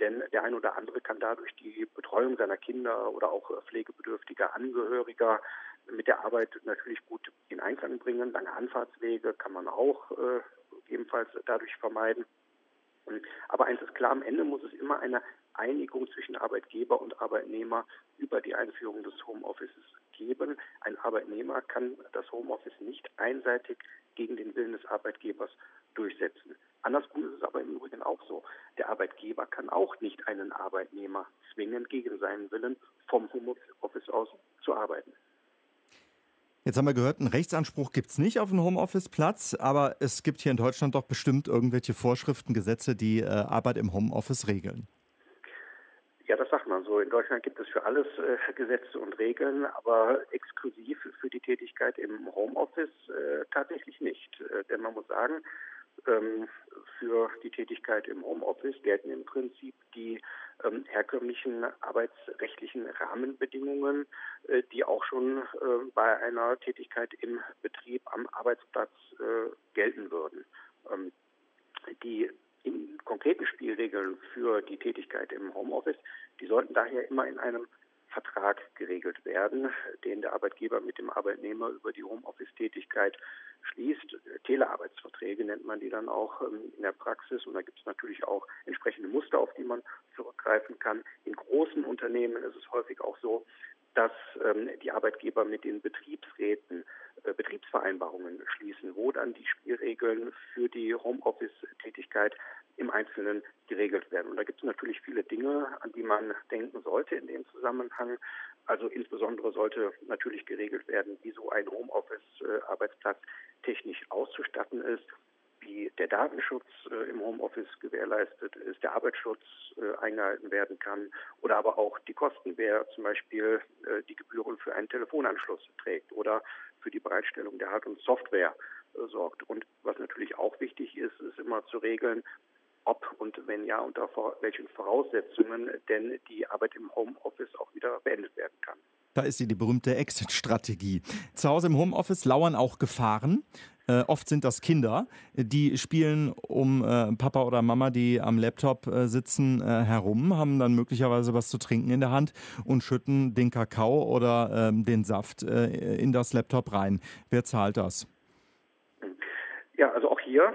Denn der ein oder andere kann dadurch die Betreuung seiner Kinder oder auch pflegebedürftiger Angehöriger mit der Arbeit natürlich gut in Einklang bringen. Lange Anfahrtswege kann man auch äh, ebenfalls dadurch vermeiden. Aber eins ist klar, am Ende muss es immer eine Einigung zwischen Arbeitgeber und Arbeitnehmer über die Einführung des Homeoffices geben. Ein Arbeitnehmer kann das Homeoffice nicht einseitig gegen den Willen des Arbeitgebers durchsetzen. Andersrum ist es aber im Übrigen auch so. Der Arbeitgeber kann auch nicht einen Arbeitnehmer zwingen, gegen seinen Willen vom Homeoffice aus zu arbeiten. Jetzt haben wir gehört, einen Rechtsanspruch gibt es nicht auf einen Homeoffice-Platz, aber es gibt hier in Deutschland doch bestimmt irgendwelche Vorschriften, Gesetze, die äh, Arbeit im Homeoffice regeln. Ja, das sagt man so. In Deutschland gibt es für alles äh, Gesetze und Regeln, aber exklusiv für die Tätigkeit im Homeoffice äh, tatsächlich nicht. Äh, denn man muss sagen, ähm, für die Tätigkeit im Homeoffice gelten im Prinzip die ähm, herkömmlichen arbeitsrechtlichen Rahmenbedingungen, äh, die auch schon äh, bei einer Tätigkeit im Betrieb am Arbeitsplatz äh, gelten würden. Ähm, die in konkreten Spielregeln für die Tätigkeit im Homeoffice, die sollten daher immer in einem Vertrag geregelt werden, den der Arbeitgeber mit dem Arbeitnehmer über die Homeoffice-Tätigkeit schließt. Telearbeitsverträge nennt man die dann auch ähm, in der Praxis und da gibt es natürlich auch entsprechende Muster, auf die man zurückgreifen kann. In großen Unternehmen ist es häufig auch so, dass ähm, die Arbeitgeber mit den Betriebsräten äh, Betriebsvereinbarungen schließen, wo dann die Spielregeln für die Homeoffice-Tätigkeit im Einzelnen geregelt werden. Und da gibt es natürlich viele Dinge, an die man denken sollte in dem Zusammenhang. Also insbesondere sollte natürlich geregelt werden, wie so ein Homeoffice-Arbeitsplatz technisch auszustatten ist wie der Datenschutz äh, im Homeoffice gewährleistet ist, der Arbeitsschutz äh, eingehalten werden kann oder aber auch die Kosten, wer zum Beispiel äh, die Gebühren für einen Telefonanschluss trägt oder für die Bereitstellung der Hard- und Software sorgt. Und was natürlich auch wichtig ist, ist immer zu regeln, ob und wenn ja, unter welchen Voraussetzungen denn die Arbeit im Homeoffice auch wieder beendet werden kann. Da ist sie, die berühmte Exit-Strategie. Zu Hause im Homeoffice lauern auch Gefahren. Äh, oft sind das Kinder, die spielen um äh, Papa oder Mama, die am Laptop äh, sitzen, äh, herum, haben dann möglicherweise was zu trinken in der Hand und schütten den Kakao oder ähm, den Saft äh, in das Laptop rein. Wer zahlt das? Ja, also auch hier,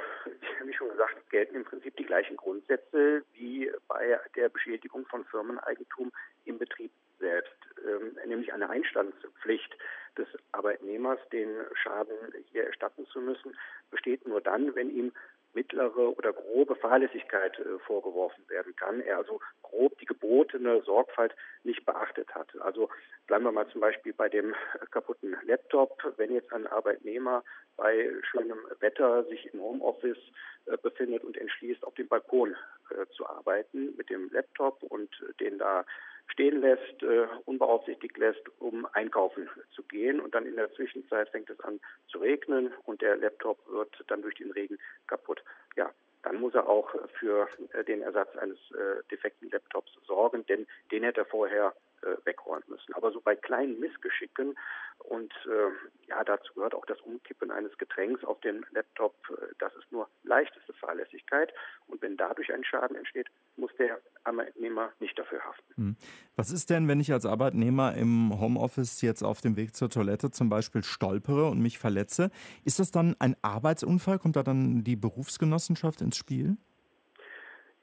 wie schon gelten im Prinzip die gleichen Grundsätze wie bei der Beschädigung von Firmeneigentum im Betrieb selbst, ähm, nämlich eine Einstandspflicht des Arbeitnehmers, den Schaden hier erstatten zu müssen, besteht nur dann, wenn ihm mittlere oder grobe Fahrlässigkeit äh, vorgeworfen werden kann. Er also grob die gebotene Sorgfalt nicht beachtet hat. Also bleiben wir mal zum Beispiel bei dem kaputten Laptop. Wenn jetzt ein Arbeitnehmer bei schönem Wetter sich im Homeoffice äh, befindet und entschließt, auf dem Balkon äh, zu arbeiten mit dem Laptop und den da stehen lässt, äh, unbeaufsichtigt lässt, um einkaufen zu gehen. Und dann in der Zwischenzeit fängt es an zu regnen und der Laptop wird dann durch den Regen kaputt. Ja, dann muss er auch für äh, den Ersatz eines äh, defekten Laptops sorgen, denn den hätte er vorher äh, wegräumen müssen. Aber so bei kleinen Missgeschicken und äh, ja, dazu gehört auch das Umkippen eines Getränks auf den Laptop. Äh, das ist nur leichteste Fahrlässigkeit. Und wenn dadurch ein Schaden entsteht, muss der Arbeitnehmer nicht dafür haften. Hm. Was ist denn, wenn ich als Arbeitnehmer im Homeoffice jetzt auf dem Weg zur Toilette zum Beispiel stolpere und mich verletze? Ist das dann ein Arbeitsunfall? Kommt da dann die Berufsgenossenschaft ins Spiel?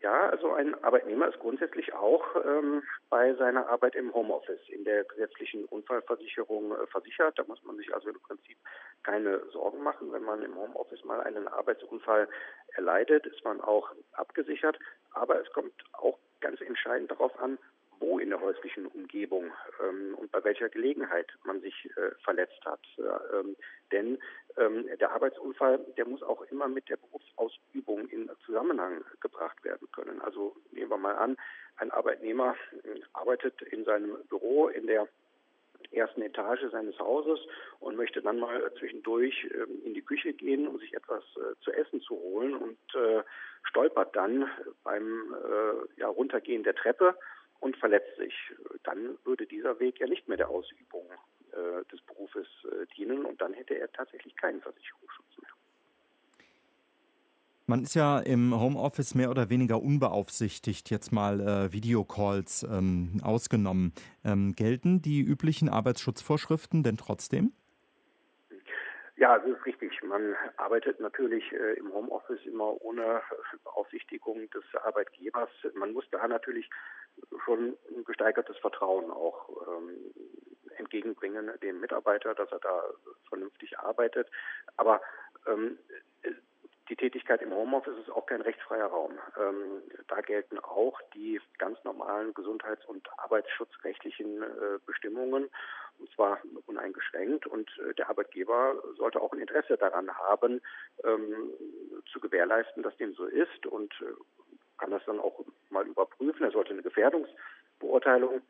Ja, also ein Arbeitnehmer ist grundsätzlich auch ähm, bei seiner Arbeit im Homeoffice in der gesetzlichen Unfallversicherung äh, versichert. Da muss man sich also im Prinzip keine Sorgen machen. Wenn man im Homeoffice mal einen Arbeitsunfall erleidet, ist man auch abgesichert. Aber es kommt auch ganz entscheidend darauf an, wo in der häuslichen Umgebung ähm, und bei welcher Gelegenheit man sich äh, verletzt hat. Äh, ähm, denn ähm, der Arbeitsunfall, der muss auch immer mit der Berufsausübung in Zusammenhang gebracht werden können. Also nehmen wir mal an, ein Arbeitnehmer äh, arbeitet in seinem Büro in der ersten Etage seines Hauses und möchte dann mal zwischendurch ähm, in die Küche gehen, um sich etwas äh, zu essen zu holen und äh, stolpert dann beim äh, ja, Runtergehen der Treppe und verletzt sich, dann würde dieser Weg ja nicht mehr der Ausübung äh, des Berufes äh, dienen und dann hätte er tatsächlich keinen Versicherungsschutz mehr. Man ist ja im Homeoffice mehr oder weniger unbeaufsichtigt, jetzt mal äh, Videocalls ähm, ausgenommen. Ähm, gelten die üblichen Arbeitsschutzvorschriften denn trotzdem? Ja, das ist richtig. Man arbeitet natürlich äh, im Homeoffice immer ohne Beaufsichtigung des Arbeitgebers. Man muss da natürlich schon ein gesteigertes Vertrauen auch ähm, entgegenbringen dem Mitarbeiter, dass er da vernünftig arbeitet. Aber ähm, die Tätigkeit im Homeoffice ist auch kein rechtsfreier Raum. Ähm, da gelten auch die ganz normalen gesundheits- und arbeitsschutzrechtlichen äh, Bestimmungen, und zwar uneingeschränkt. Und äh, der Arbeitgeber sollte auch ein Interesse daran haben, ähm, zu gewährleisten, dass dem so ist und äh, kann das dann auch mal überprüfen. Er sollte eine Gefährdungsbeurteilung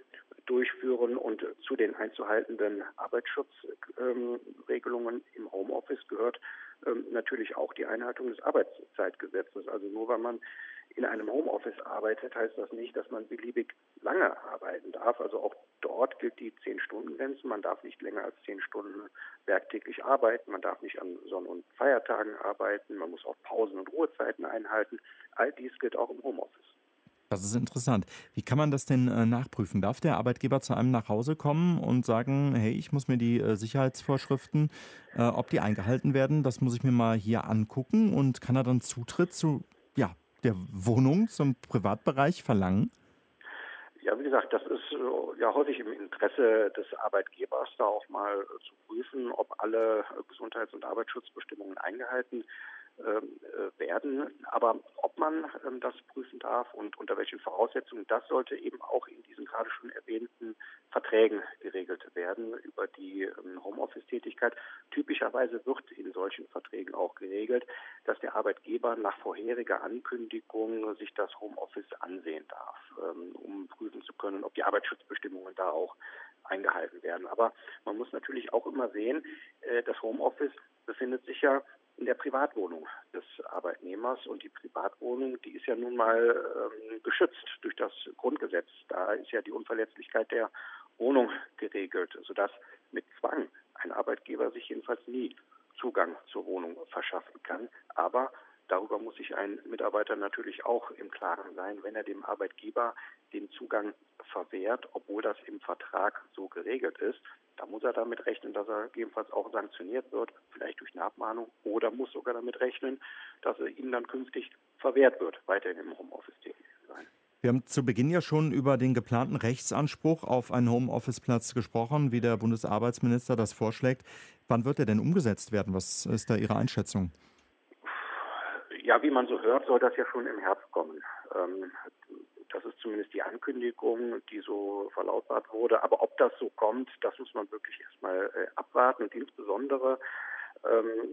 durchführen und zu den einzuhaltenden Arbeitsschutzregelungen ähm, im Homeoffice gehört ähm, natürlich auch die Einhaltung des Arbeitszeitgesetzes. Also nur weil man in einem Homeoffice arbeitet, heißt das nicht, dass man beliebig lange arbeiten darf. Also auch dort gilt die Zehn-Stunden-Grenze. Man darf nicht länger als zehn Stunden werktäglich arbeiten. Man darf nicht an Sonn- und Feiertagen arbeiten. Man muss auch Pausen und Ruhezeiten einhalten. All dies gilt auch im Homeoffice. Das ist interessant. Wie kann man das denn äh, nachprüfen? Darf der Arbeitgeber zu einem nach Hause kommen und sagen, hey, ich muss mir die äh, Sicherheitsvorschriften, äh, ob die eingehalten werden, das muss ich mir mal hier angucken und kann er dann Zutritt zu der Wohnung, zum Privatbereich verlangen? Ja, wie gesagt, das ist äh, ja häufig im Interesse des Arbeitgebers, da auch mal zu prüfen, ob alle Gesundheits- und Arbeitsschutzbestimmungen eingehalten werden ähm, äh, werden. Aber ob man ähm, das prüfen darf und unter welchen Voraussetzungen, das sollte eben auch in diesen gerade schon erwähnten Verträgen geregelt werden über die ähm, Homeoffice-Tätigkeit. Typischerweise wird in solchen Verträgen auch geregelt, dass der Arbeitgeber nach vorheriger Ankündigung sich das Homeoffice ansehen darf, um prüfen zu können, ob die Arbeitsschutzbestimmungen da auch eingehalten werden. Aber man muss natürlich auch immer sehen, äh, das Homeoffice befindet sich ja in der Privatwohnung des Arbeitnehmers. Und die Privatwohnung, die ist ja nun mal ähm, geschützt durch das Grundgesetz. Da ist ja die Unverletzlichkeit der Wohnung geregelt, sodass mit Zwang ein Arbeitgeber sich jedenfalls nie Zugang zur Wohnung verschaffen kann. Aber darüber muss sich ein Mitarbeiter natürlich auch im Klaren sein, wenn er dem Arbeitgeber den Zugang verwehrt, obwohl das im Vertrag so geregelt ist, da muss er damit rechnen, dass er gegebenenfalls auch sanktioniert wird, vielleicht durch eine Abmahnung, oder muss sogar damit rechnen, dass er ihm dann künftig verwehrt wird, weiterhin im Homeoffice tätig zu sein. Wir haben zu Beginn ja schon über den geplanten Rechtsanspruch auf einen Homeoffice-Platz gesprochen, wie der Bundesarbeitsminister das vorschlägt. Wann wird er denn umgesetzt werden? Was ist da Ihre Einschätzung? Ja, wie man so hört, soll das ja schon im Herbst kommen. Ähm, das ist zumindest die Ankündigung, die so verlautbart wurde. Aber ob das so kommt, das muss man wirklich erstmal äh, abwarten. Und insbesondere ähm,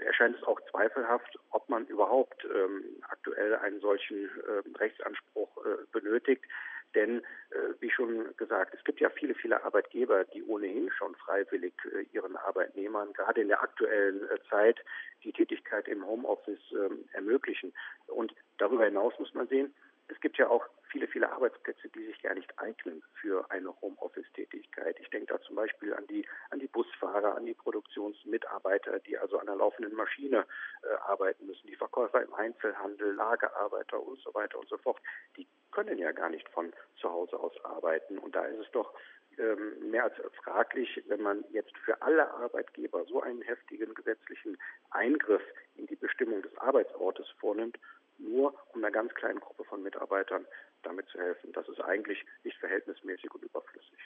erscheint es auch zweifelhaft, ob man überhaupt ähm, aktuell einen solchen äh, Rechtsanspruch äh, benötigt. Denn, äh, wie schon gesagt, es gibt ja viele, viele Arbeitgeber, die ohnehin schon freiwillig äh, ihren Arbeitnehmern, gerade in der aktuellen äh, Zeit, die Tätigkeit im Homeoffice ähm, ermöglichen. Und darüber hinaus muss man sehen, es gibt ja auch viele, viele Arbeitsplätze, die sich gar nicht eignen für eine Homeoffice-Tätigkeit. Ich denke da zum Beispiel an die, an die Busfahrer, an die Produktionsmitarbeiter, die also an der laufenden Maschine äh, arbeiten müssen, die Verkäufer im Einzelhandel, Lagerarbeiter und so weiter und so fort. Die können ja gar nicht von zu Hause aus arbeiten. Und da ist es doch ähm, mehr als fraglich, wenn man jetzt für alle Arbeitgeber so einen heftigen gesetzlichen Eingriff in die Bestimmung des Arbeitsortes vornimmt, nur um einer ganz kleinen Gruppe von Mitarbeitern damit zu helfen. Das ist eigentlich nicht verhältnismäßig und überflüssig.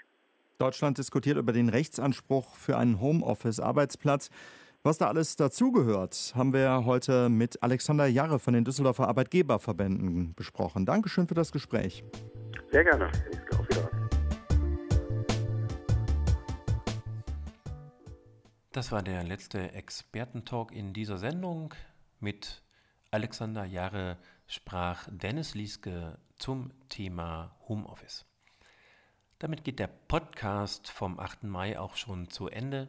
Deutschland diskutiert über den Rechtsanspruch für einen Homeoffice-Arbeitsplatz. Was da alles dazugehört, haben wir heute mit Alexander Jarre von den Düsseldorfer Arbeitgeberverbänden besprochen. Dankeschön für das Gespräch. Sehr gerne. Auf Wiedersehen. Das war der letzte Expertentalk in dieser Sendung. Mit Alexander Jarre sprach Dennis Lieske zum Thema Homeoffice. Damit geht der Podcast vom 8. Mai auch schon zu Ende.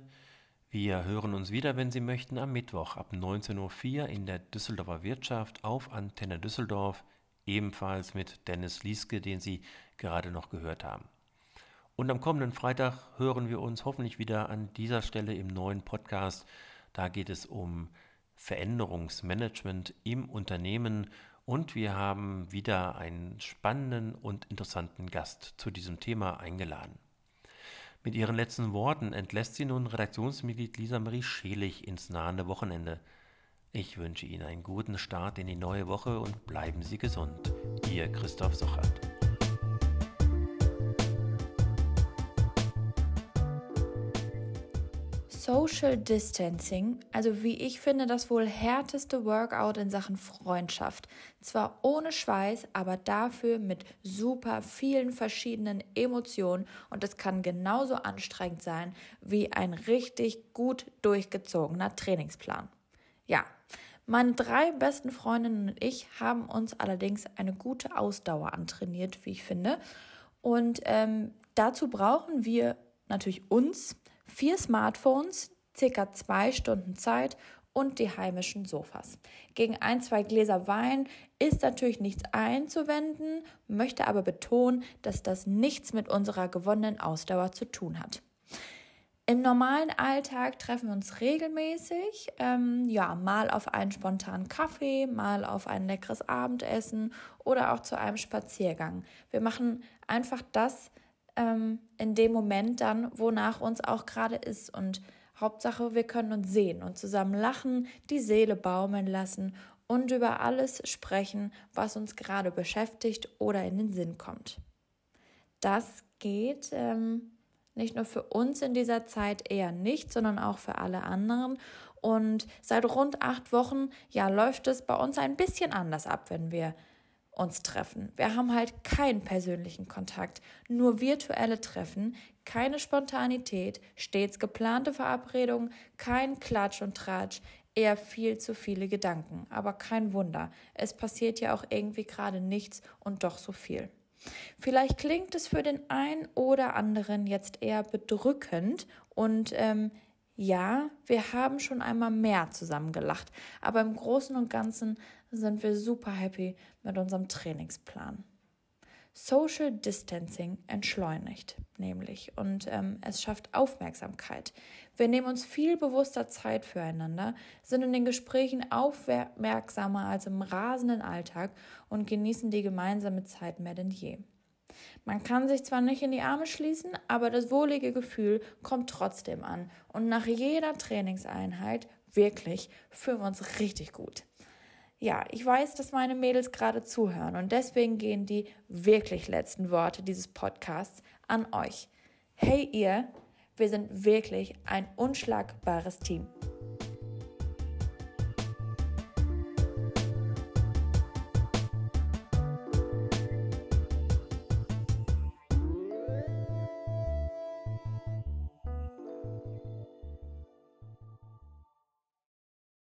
Wir hören uns wieder, wenn Sie möchten, am Mittwoch ab 19.04 Uhr in der Düsseldorfer Wirtschaft auf Antenne Düsseldorf, ebenfalls mit Dennis Lieske, den Sie gerade noch gehört haben. Und am kommenden Freitag hören wir uns hoffentlich wieder an dieser Stelle im neuen Podcast. Da geht es um Veränderungsmanagement im Unternehmen und wir haben wieder einen spannenden und interessanten Gast zu diesem Thema eingeladen. Mit ihren letzten Worten entlässt sie nun Redaktionsmitglied Lisa Marie Schelig ins nahende Wochenende. Ich wünsche Ihnen einen guten Start in die neue Woche und bleiben Sie gesund. Ihr Christoph Sochert. Social Distancing, also wie ich finde, das wohl härteste Workout in Sachen Freundschaft. Zwar ohne Schweiß, aber dafür mit super vielen verschiedenen Emotionen und es kann genauso anstrengend sein wie ein richtig gut durchgezogener Trainingsplan. Ja, meine drei besten Freundinnen und ich haben uns allerdings eine gute Ausdauer antrainiert, wie ich finde. Und ähm, dazu brauchen wir natürlich uns, vier Smartphones, circa zwei Stunden Zeit und die heimischen Sofas. Gegen ein, zwei Gläser Wein ist natürlich nichts einzuwenden, möchte aber betonen, dass das nichts mit unserer gewonnenen Ausdauer zu tun hat. Im normalen Alltag treffen wir uns regelmäßig, ähm, ja, mal auf einen spontanen Kaffee, mal auf ein leckeres Abendessen oder auch zu einem Spaziergang. Wir machen einfach das, ähm, in dem Moment dann, wonach uns auch gerade ist. Und Hauptsache, wir können uns sehen und zusammen lachen, die Seele baumeln lassen und über alles sprechen, was uns gerade beschäftigt oder in den Sinn kommt. Das geht ähm, nicht nur für uns in dieser Zeit eher nicht, sondern auch für alle anderen. Und seit rund acht Wochen, ja, läuft es bei uns ein bisschen anders ab, wenn wir uns treffen. Wir haben halt keinen persönlichen Kontakt, nur virtuelle Treffen, keine Spontanität, stets geplante Verabredungen, kein Klatsch und Tratsch, eher viel zu viele Gedanken. Aber kein Wunder, es passiert ja auch irgendwie gerade nichts und doch so viel. Vielleicht klingt es für den einen oder anderen jetzt eher bedrückend und ähm, ja, wir haben schon einmal mehr zusammen gelacht, aber im Großen und Ganzen sind wir super happy mit unserem Trainingsplan. Social Distancing entschleunigt nämlich und ähm, es schafft Aufmerksamkeit. Wir nehmen uns viel bewusster Zeit füreinander, sind in den Gesprächen aufmerksamer als im rasenden Alltag und genießen die gemeinsame Zeit mehr denn je. Man kann sich zwar nicht in die Arme schließen, aber das wohlige Gefühl kommt trotzdem an. Und nach jeder Trainingseinheit, wirklich, fühlen wir uns richtig gut. Ja, ich weiß, dass meine Mädels gerade zuhören und deswegen gehen die wirklich letzten Worte dieses Podcasts an euch. Hey ihr, wir sind wirklich ein unschlagbares Team.